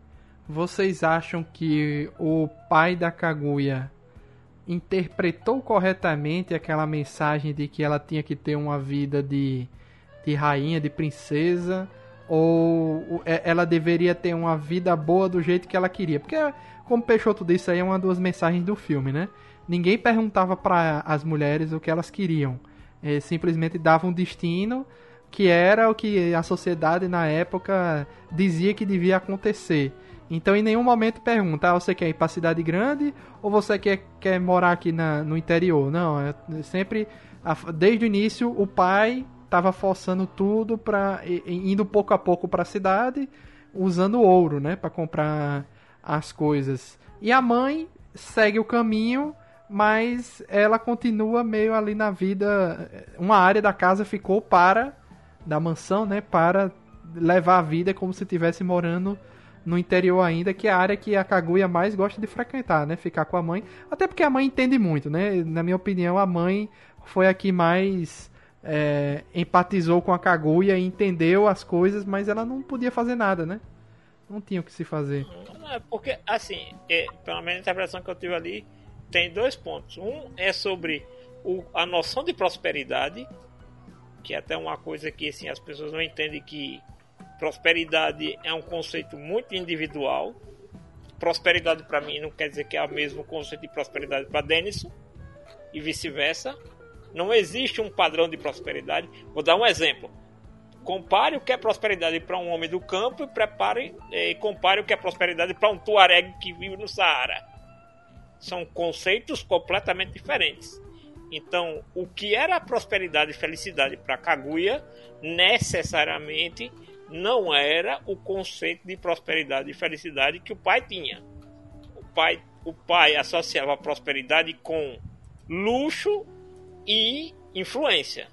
vocês acham que o pai da Kaguya interpretou corretamente aquela mensagem de que ela tinha que ter uma vida de, de rainha, de princesa, ou é- ela deveria ter uma vida boa do jeito que ela queria? Porque, como Peixoto disse, aí é uma das mensagens do filme, né? Ninguém perguntava para as mulheres o que elas queriam. É, simplesmente davam um destino que era o que a sociedade na época dizia que devia acontecer. Então em nenhum momento pergunta, ah, você quer ir para cidade grande ou você quer, quer morar aqui na, no interior? Não, é sempre a- desde o início o pai estava forçando tudo para indo pouco a pouco para a cidade, usando ouro, né, para comprar as coisas. E a mãe segue o caminho, mas ela continua meio ali na vida, uma área da casa ficou para da mansão, né, para levar a vida como se estivesse morando no interior ainda, que é a área que a Kaguya mais gosta de frequentar, né? Ficar com a mãe. Até porque a mãe entende muito, né? Na minha opinião, a mãe foi a que mais é, empatizou com a Kaguya e entendeu as coisas, mas ela não podia fazer nada, né? Não tinha o que se fazer. É porque, assim, é, pelo menos a interpretação que eu tive ali, tem dois pontos. Um é sobre o, a noção de prosperidade, que é até uma coisa que assim, as pessoas não entendem que prosperidade é um conceito muito individual. Prosperidade para mim não quer dizer que é o mesmo conceito de prosperidade para Denison e vice-versa. Não existe um padrão de prosperidade. Vou dar um exemplo. Compare o que é prosperidade para um homem do campo e prepare e compare o que é prosperidade para um tuareg que vive no Saara. São conceitos completamente diferentes. Então, o que era prosperidade e felicidade para Kaguya necessariamente não era o conceito de prosperidade e felicidade que o pai tinha. O pai, o pai associava a prosperidade com luxo e influência,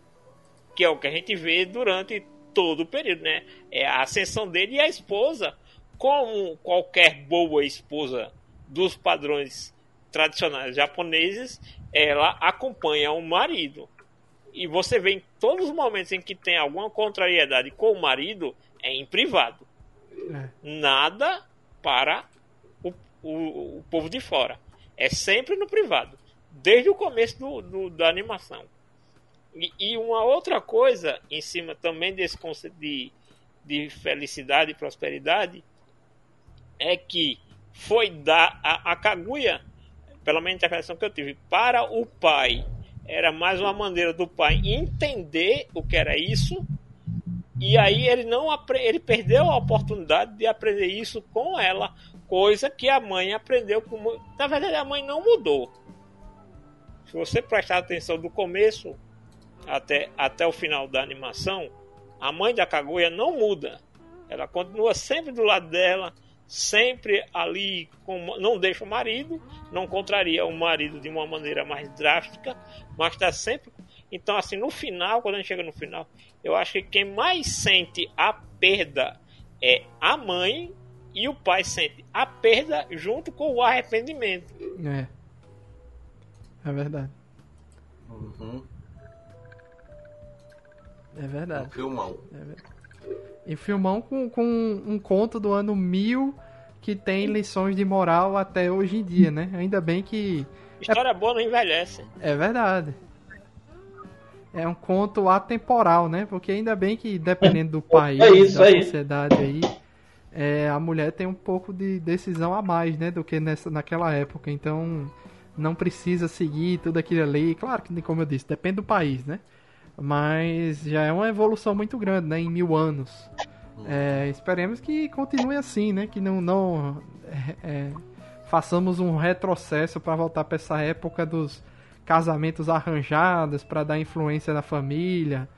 que é o que a gente vê durante todo o período, né? É a ascensão dele e a esposa, como qualquer boa esposa dos padrões tradicionais japoneses, ela acompanha o marido. E você vê em todos os momentos em que tem alguma contrariedade com o marido, é em privado. É. Nada para o, o, o, povo de fora. É sempre no privado. Desde o começo do, do da animação. E, e, uma outra coisa, em cima também desse conceito de, de felicidade e prosperidade, é que foi dar a, a Kaguya pelo menos a interpretação que eu tive, para o pai era mais uma maneira do pai entender o que era isso e aí ele não ele perdeu a oportunidade de aprender isso com ela, coisa que a mãe aprendeu com na verdade a mãe não mudou. Se você prestar atenção do começo até até o final da animação, a mãe da Kaguya não muda. Ela continua sempre do lado dela, sempre ali com, não deixa o marido, não contraria o marido de uma maneira mais drástica, mas está sempre. Então, assim, no final, quando a gente chega no final, eu acho que quem mais sente a perda é a mãe e o pai sente a perda junto com o arrependimento. É. É verdade. Uhum. É verdade. Um filmão. É verdade. E filmão com, com um conto do ano 1000 que tem lições de moral até hoje em dia, né? Ainda bem que. História é... boa não envelhece. É verdade. É um conto atemporal, né? Porque ainda bem que, dependendo do país, é isso, da é sociedade aí, é, a mulher tem um pouco de decisão a mais, né? Do que nessa, naquela época. Então, não precisa seguir tudo aquilo ali. Claro que, como eu disse, depende do país, né? Mas já é uma evolução muito grande, né? Em mil anos. É, esperemos que continue assim, né? Que não, não é, é façamos um retrocesso para voltar para essa época dos casamentos arranjados para dar influência na família,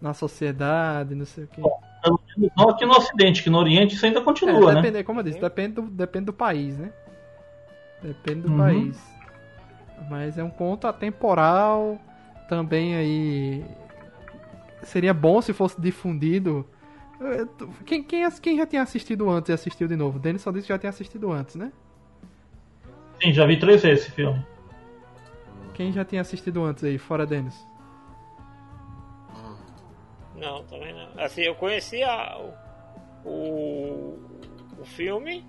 na sociedade, não sei o quê. Não aqui no Ocidente, que no Oriente isso ainda continua, é, depende, né? Como eu disse, depende do, depende do país, né? Depende do uhum. país. Mas é um ponto atemporal também aí seria bom se fosse difundido. Quem, quem, quem já tinha assistido antes e assistiu de novo? Denis só disse que já tinha assistido antes, né? Sim, já vi três vezes esse filme. Quem já tinha assistido antes aí, fora Denis? Não, também não. Assim, eu conhecia o, o, o filme,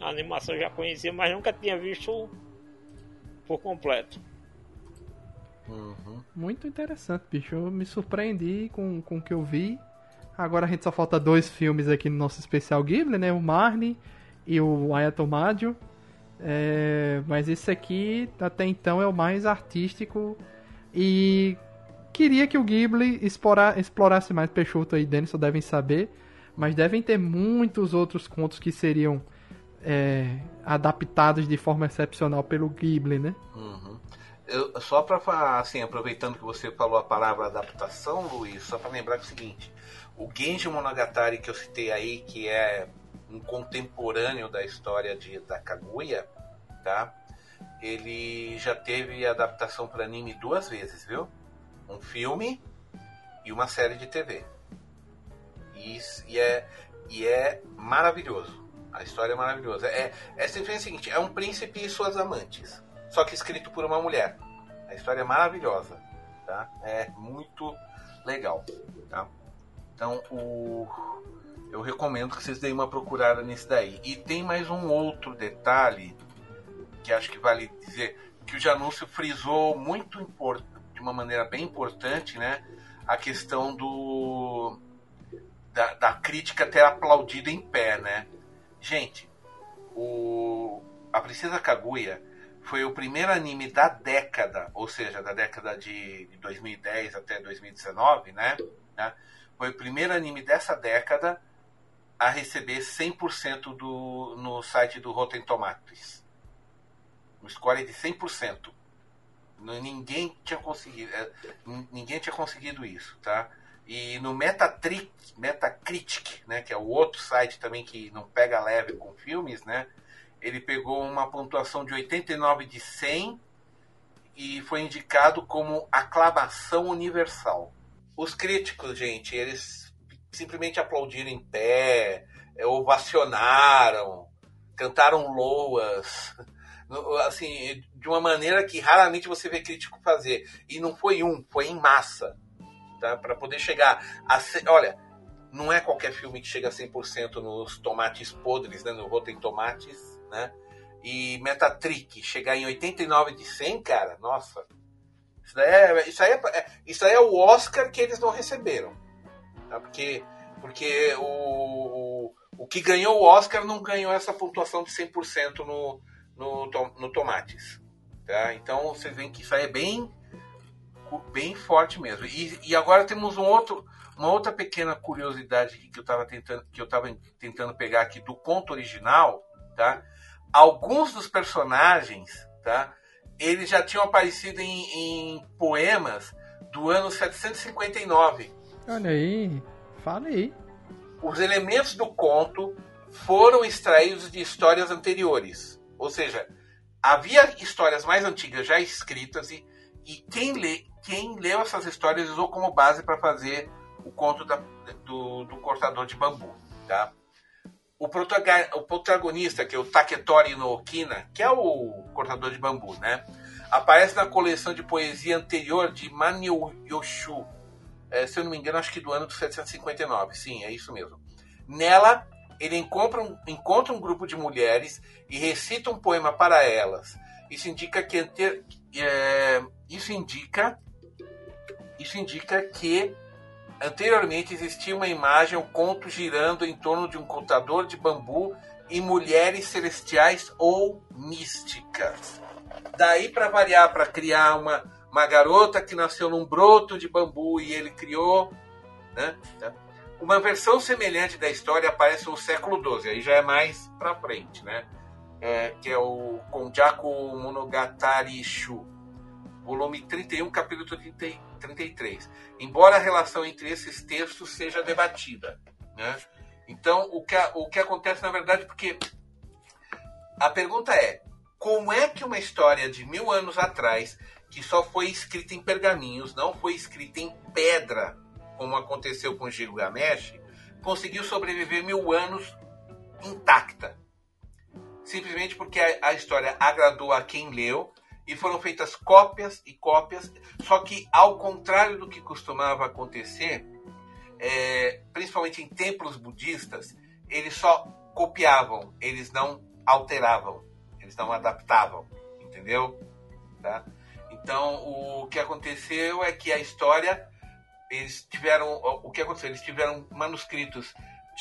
a animação eu já conhecia, mas nunca tinha visto por completo. Uhum. Muito interessante, bicho. Eu me surpreendi com, com o que eu vi. Agora a gente só falta dois filmes aqui no nosso especial Ghibli, né? O Marnie e o Ayatomadio. É, mas esse aqui, até então, é o mais artístico. E queria que o Ghibli explorar, explorasse mais Peixoto e Denison devem saber. Mas devem ter muitos outros contos que seriam é, adaptados de forma excepcional pelo Ghibli, né? Uhum. Eu, só para falar, assim, aproveitando que você falou a palavra adaptação, Luiz, só para lembrar o seguinte: o Genji Monogatari que eu citei aí, que é um contemporâneo da história de, da Kaguya, tá? Ele já teve adaptação para anime duas vezes, viu? Um filme e uma série de TV. E, e, é, e é maravilhoso. A história é maravilhosa. É, é simplesmente o seguinte: é um príncipe e suas amantes. Só que escrito por uma mulher. A história é maravilhosa. Tá? É muito legal. Tá? Então, o... eu recomendo que vocês deem uma procurada nesse daí. E tem mais um outro detalhe que acho que vale dizer que o Janúncio frisou muito de uma maneira bem importante, né? A questão do da, da crítica ter aplaudido em pé, né? Gente, o a Princesa Kaguya foi o primeiro anime da década, ou seja, da década de 2010 até 2019, né? né? Foi o primeiro anime dessa década a receber 100% do, no site do Rotten Tomatoes. Um score de 100%. Ninguém tinha conseguido, é, ninguém tinha conseguido isso, tá? E no Metatrick, Metacritic, né, que é o outro site também que não pega leve com filmes, né? Ele pegou uma pontuação de 89 de 100 e foi indicado como aclamação universal. Os críticos, gente, eles simplesmente aplaudiram em pé, ovacionaram, cantaram loas, assim, de uma maneira que raramente você vê crítico fazer. E não foi um, foi em massa, tá? Para poder chegar a, olha, não é qualquer filme que chega a 100% nos tomates podres, né, no Rotten Tomates, né? E Metatrick chegar em 89 de 100, cara, nossa. Isso, é, isso, aí é, é, isso aí é o Oscar que eles não receberam. Tá? Porque, porque o, o, o que ganhou o Oscar não ganhou essa pontuação de 100% no, no, no Tomates. Tá? Então vocês veem que isso aí é bem, bem forte mesmo. E, e agora temos um outro, uma outra pequena curiosidade que eu estava tentando, que eu tentando pegar aqui do conto original, tá? alguns dos personagens, tá? Eles já tinham aparecido em, em poemas do ano 759. Olha aí, fala aí. Os elementos do conto foram extraídos de histórias anteriores. Ou seja, havia histórias mais antigas já escritas e, e quem, lê, quem leu essas histórias usou como base para fazer o conto da, do, do cortador de bambu. Tá? o, protagonista, que é o Taketori no Okina, que é o cortador de bambu, né? Aparece na coleção de poesia anterior de Manyo Yoshu. É, se eu não me engano, acho que do ano de 759. Sim, é isso mesmo. Nela, ele encontra um, encontra um grupo de mulheres e recita um poema para elas. Isso indica que é, isso indica isso indica que Anteriormente existia uma imagem, um conto girando em torno de um contador de bambu e mulheres celestiais ou místicas. Daí para variar, para criar uma, uma garota que nasceu num broto de bambu e ele criou, né? Uma versão semelhante da história aparece no século XII, aí já é mais para frente, né? É, que é o Konjaku Monogatari Shu, volume 31, capítulo 30, 33. Embora a relação entre esses textos seja debatida. Né? Então, o que, o que acontece, na verdade, porque a pergunta é: como é que uma história de mil anos atrás, que só foi escrita em pergaminhos, não foi escrita em pedra, como aconteceu com Gilgamesh, conseguiu sobreviver mil anos intacta? Simplesmente porque a, a história agradou a quem leu e foram feitas cópias e cópias, só que ao contrário do que costumava acontecer, é, principalmente em templos budistas, eles só copiavam, eles não alteravam, eles não adaptavam, entendeu? Tá? Então o que aconteceu é que a história eles tiveram o que aconteceu eles tiveram manuscritos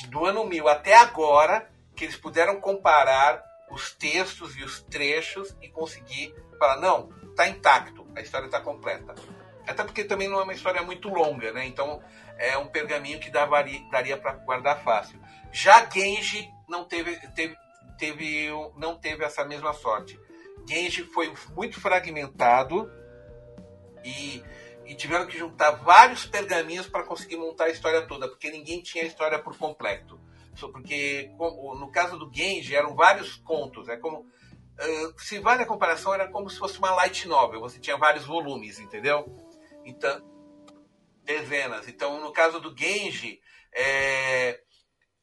do ano 1000 até agora que eles puderam comparar os textos e os trechos e conseguir falar, não, tá intacto, a história está completa. Até porque também não é uma história muito longa, né? Então é um pergaminho que daria para guardar fácil. Já Genji não teve, teve, teve, não teve essa mesma sorte. Genji foi muito fragmentado e, e tiveram que juntar vários pergaminhos para conseguir montar a história toda, porque ninguém tinha a história por completo. Porque no caso do Genji eram vários contos, é como se vale a comparação, era como se fosse uma light novel. Você tinha vários volumes, entendeu? Então, dezenas. Então, no caso do Genji, é,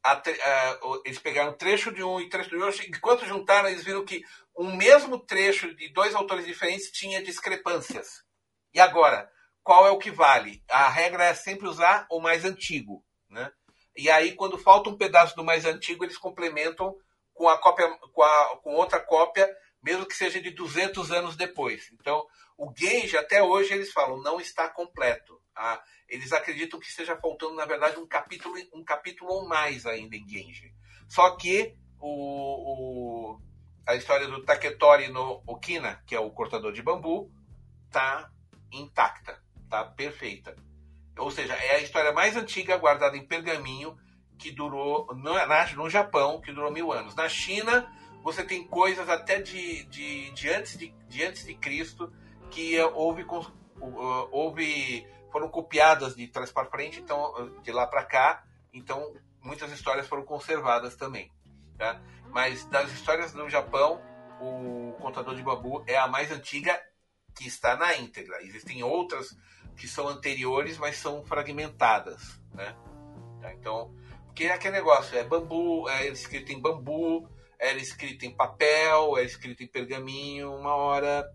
a, a, eles pegaram trecho de um e trecho do outro. Enquanto juntaram, eles viram que um mesmo trecho de dois autores diferentes tinha discrepâncias. E agora, qual é o que vale? A regra é sempre usar o mais antigo. Né? E aí, quando falta um pedaço do mais antigo, eles complementam com a cópia, com, a, com outra cópia, mesmo que seja de 200 anos depois. Então, o Gage, até hoje, eles falam, não está completo. Ah, eles acreditam que esteja faltando, na verdade, um capítulo, um capítulo ou mais ainda em Genji. Só que o, o, a história do Taketori no Okina, que é o cortador de bambu, está intacta, está perfeita. Ou seja, é a história mais antiga guardada em pergaminho que durou no, no Japão, que durou mil anos. Na China, você tem coisas até de, de, de antes, de, de antes de Cristo que houve, houve foram copiadas de trás para frente, então de lá para cá, então muitas histórias foram conservadas também. Tá? Mas das histórias do Japão, o Contador de Babu é a mais antiga que está na íntegra. Existem outras que são anteriores, mas são fragmentadas. Né? Tá? Então, porque é aquele negócio, é bambu, é escrito em bambu, é escrito em papel, é escrito em pergaminho, uma hora,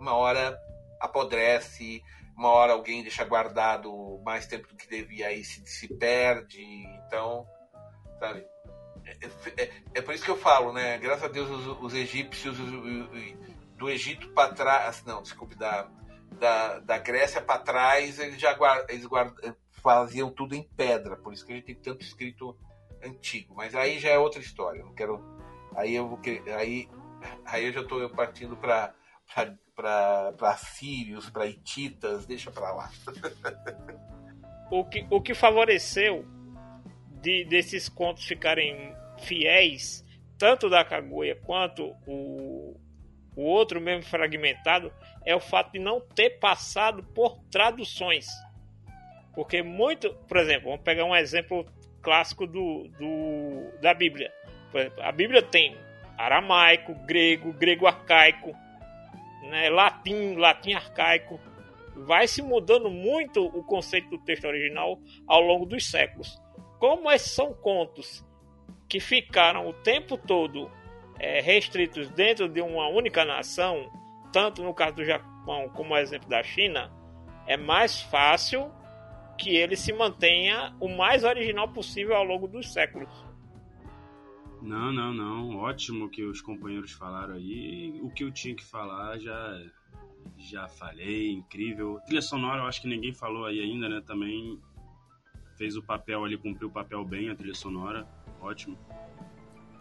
uma hora apodrece, uma hora alguém deixa guardado mais tempo do que devia aí se, se perde. Então, sabe? É, é, é, por isso que eu falo, né? Graças a Deus os, os egípcios os, do Egito para trás, não, desculpe, da, da, da Grécia para trás, eles já guarda, eles faziam tudo em pedra. Por isso que a gente tem tanto escrito antigo. Mas aí já é outra história. Eu não quero. Aí eu vou aí aí eu já estou partindo para para sírios, para hititas, deixa para lá. o, que, o que favoreceu de, desses contos ficarem fiéis, tanto da Kaguya quanto o, o outro mesmo fragmentado, é o fato de não ter passado por traduções. Porque muito, por exemplo, vamos pegar um exemplo clássico do, do da Bíblia. Exemplo, a Bíblia tem aramaico, grego, grego arcaico, né, latim, latim arcaico. Vai se mudando muito o conceito do texto original ao longo dos séculos. Como esses são contos que ficaram o tempo todo é, restritos dentro de uma única nação, tanto no caso do Japão como no exemplo da China, é mais fácil que ele se mantenha o mais original possível ao longo dos séculos. Não, não, não. Ótimo que os companheiros falaram aí. O que eu tinha que falar já já falei, incrível. Trilha sonora, eu acho que ninguém falou aí ainda, né? Também fez o papel ali, cumpriu o papel bem, a trilha sonora, ótimo.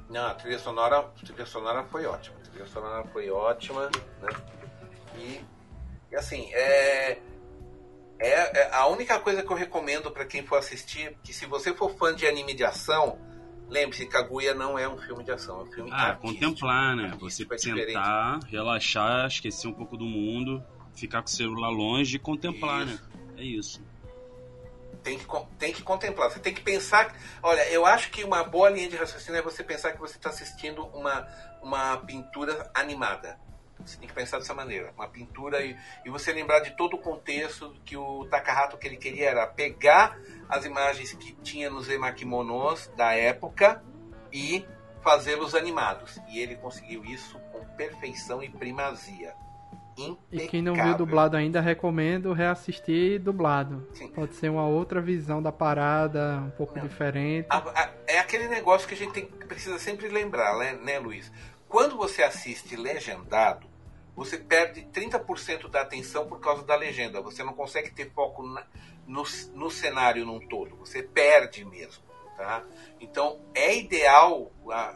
Não, a trilha sonora, a trilha sonora foi ótima. A trilha sonora foi ótima, né? E, e assim, é, é, é, a única coisa que eu recomendo para quem for assistir, que se você for fã de anime de ação, Lembre-se, Kaguya não é um filme de ação, é um filme Ah, contemplar, né? Você é sentar, relaxar, esquecer um pouco do mundo, ficar com o celular longe e contemplar, né? isso. né? É isso. Tem que, tem que contemplar. Você tem que pensar. Olha, eu acho que uma boa linha de raciocínio é você pensar que você está assistindo uma, uma pintura animada. Você tem que pensar dessa maneira. Uma pintura e, e você lembrar de todo o contexto que o Takahata que ele queria era pegar as imagens que tinha nos emakimonos da época e fazê-los animados. E ele conseguiu isso com perfeição e primazia. Impecável. E quem não viu dublado ainda, recomendo reassistir dublado. Sim. Pode ser uma outra visão da parada, um pouco não. diferente. A, a, é aquele negócio que a gente tem, precisa sempre lembrar, né, né, Luiz? Quando você assiste legendado, você perde 30% da atenção por causa da legenda. Você não consegue ter foco na, no, no cenário num todo. Você perde mesmo. Tá? Então é ideal,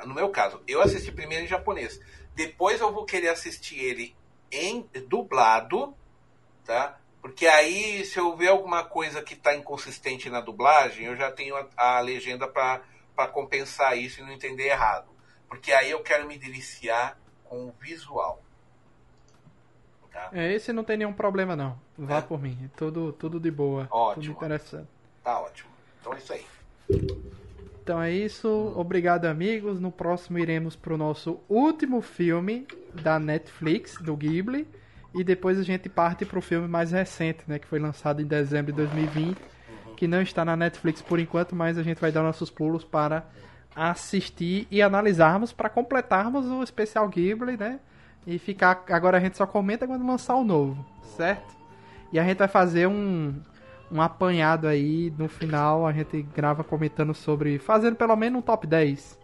no meu caso, eu assisti primeiro em japonês. Depois eu vou querer assistir ele em dublado, tá? Porque aí, se eu ver alguma coisa que está inconsistente na dublagem, eu já tenho a, a legenda para compensar isso e não entender errado. Porque aí eu quero me deliciar com o visual. Tá? É, esse não tem nenhum problema não. Vá é. por mim. Tudo, tudo de boa. Ótimo. Tudo interessante. Tá ótimo. Então é isso aí. Então é isso. Obrigado, amigos. No próximo iremos pro nosso último filme da Netflix, do Ghibli. E depois a gente parte pro filme mais recente, né? Que foi lançado em dezembro de 2020. Uhum. que não está na Netflix por enquanto, mas a gente vai dar nossos pulos para assistir e analisarmos para completarmos o especial Ghibli, né? E ficar. Agora a gente só comenta quando lançar o novo, certo? E a gente vai fazer um, um apanhado aí no final. A gente grava comentando sobre. Fazendo pelo menos um top 10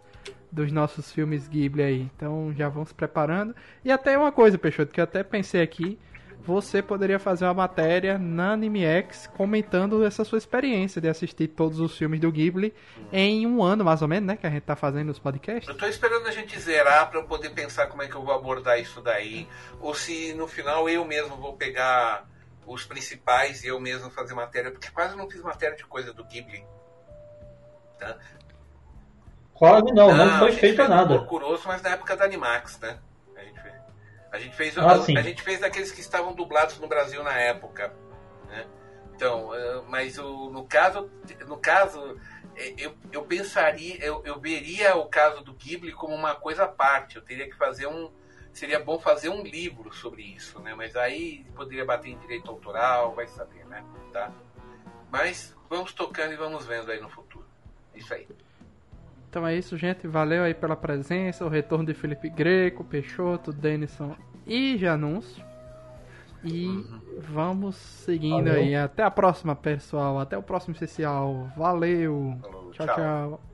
dos nossos filmes Ghibli aí. Então já vão se preparando. E até uma coisa, Peixoto, que eu até pensei aqui você poderia fazer uma matéria na AnimeX comentando essa sua experiência de assistir todos os filmes do Ghibli em um ano, mais ou menos, né? Que a gente tá fazendo os podcasts. Eu tô esperando a gente zerar para eu poder pensar como é que eu vou abordar isso daí. Ou se no final eu mesmo vou pegar os principais e eu mesmo fazer matéria, porque quase não fiz matéria de coisa do Ghibli. Tá? Quase não, não, não foi feito nada. Curioso, mas na época da Animax, né? A gente fez, ah, a, a, gente fez aqueles que estavam dublados no Brasil na época. Né? Então, eh, mas o, no caso, no caso eh, eu, eu pensaria, eu, eu veria o caso do Ghibli como uma coisa à parte. Eu teria que fazer um. Seria bom fazer um livro sobre isso, né? Mas aí poderia bater em direito autoral, vai saber, né? Tá? Mas vamos tocando e vamos vendo aí no futuro. Isso aí. Então é isso, gente. Valeu aí pela presença, o retorno de Felipe Greco, Peixoto, Denison e Janúncio. E uhum. vamos seguindo Valeu. aí. Até a próxima, pessoal. Até o próximo especial. Valeu. Falou, tchau. tchau. tchau.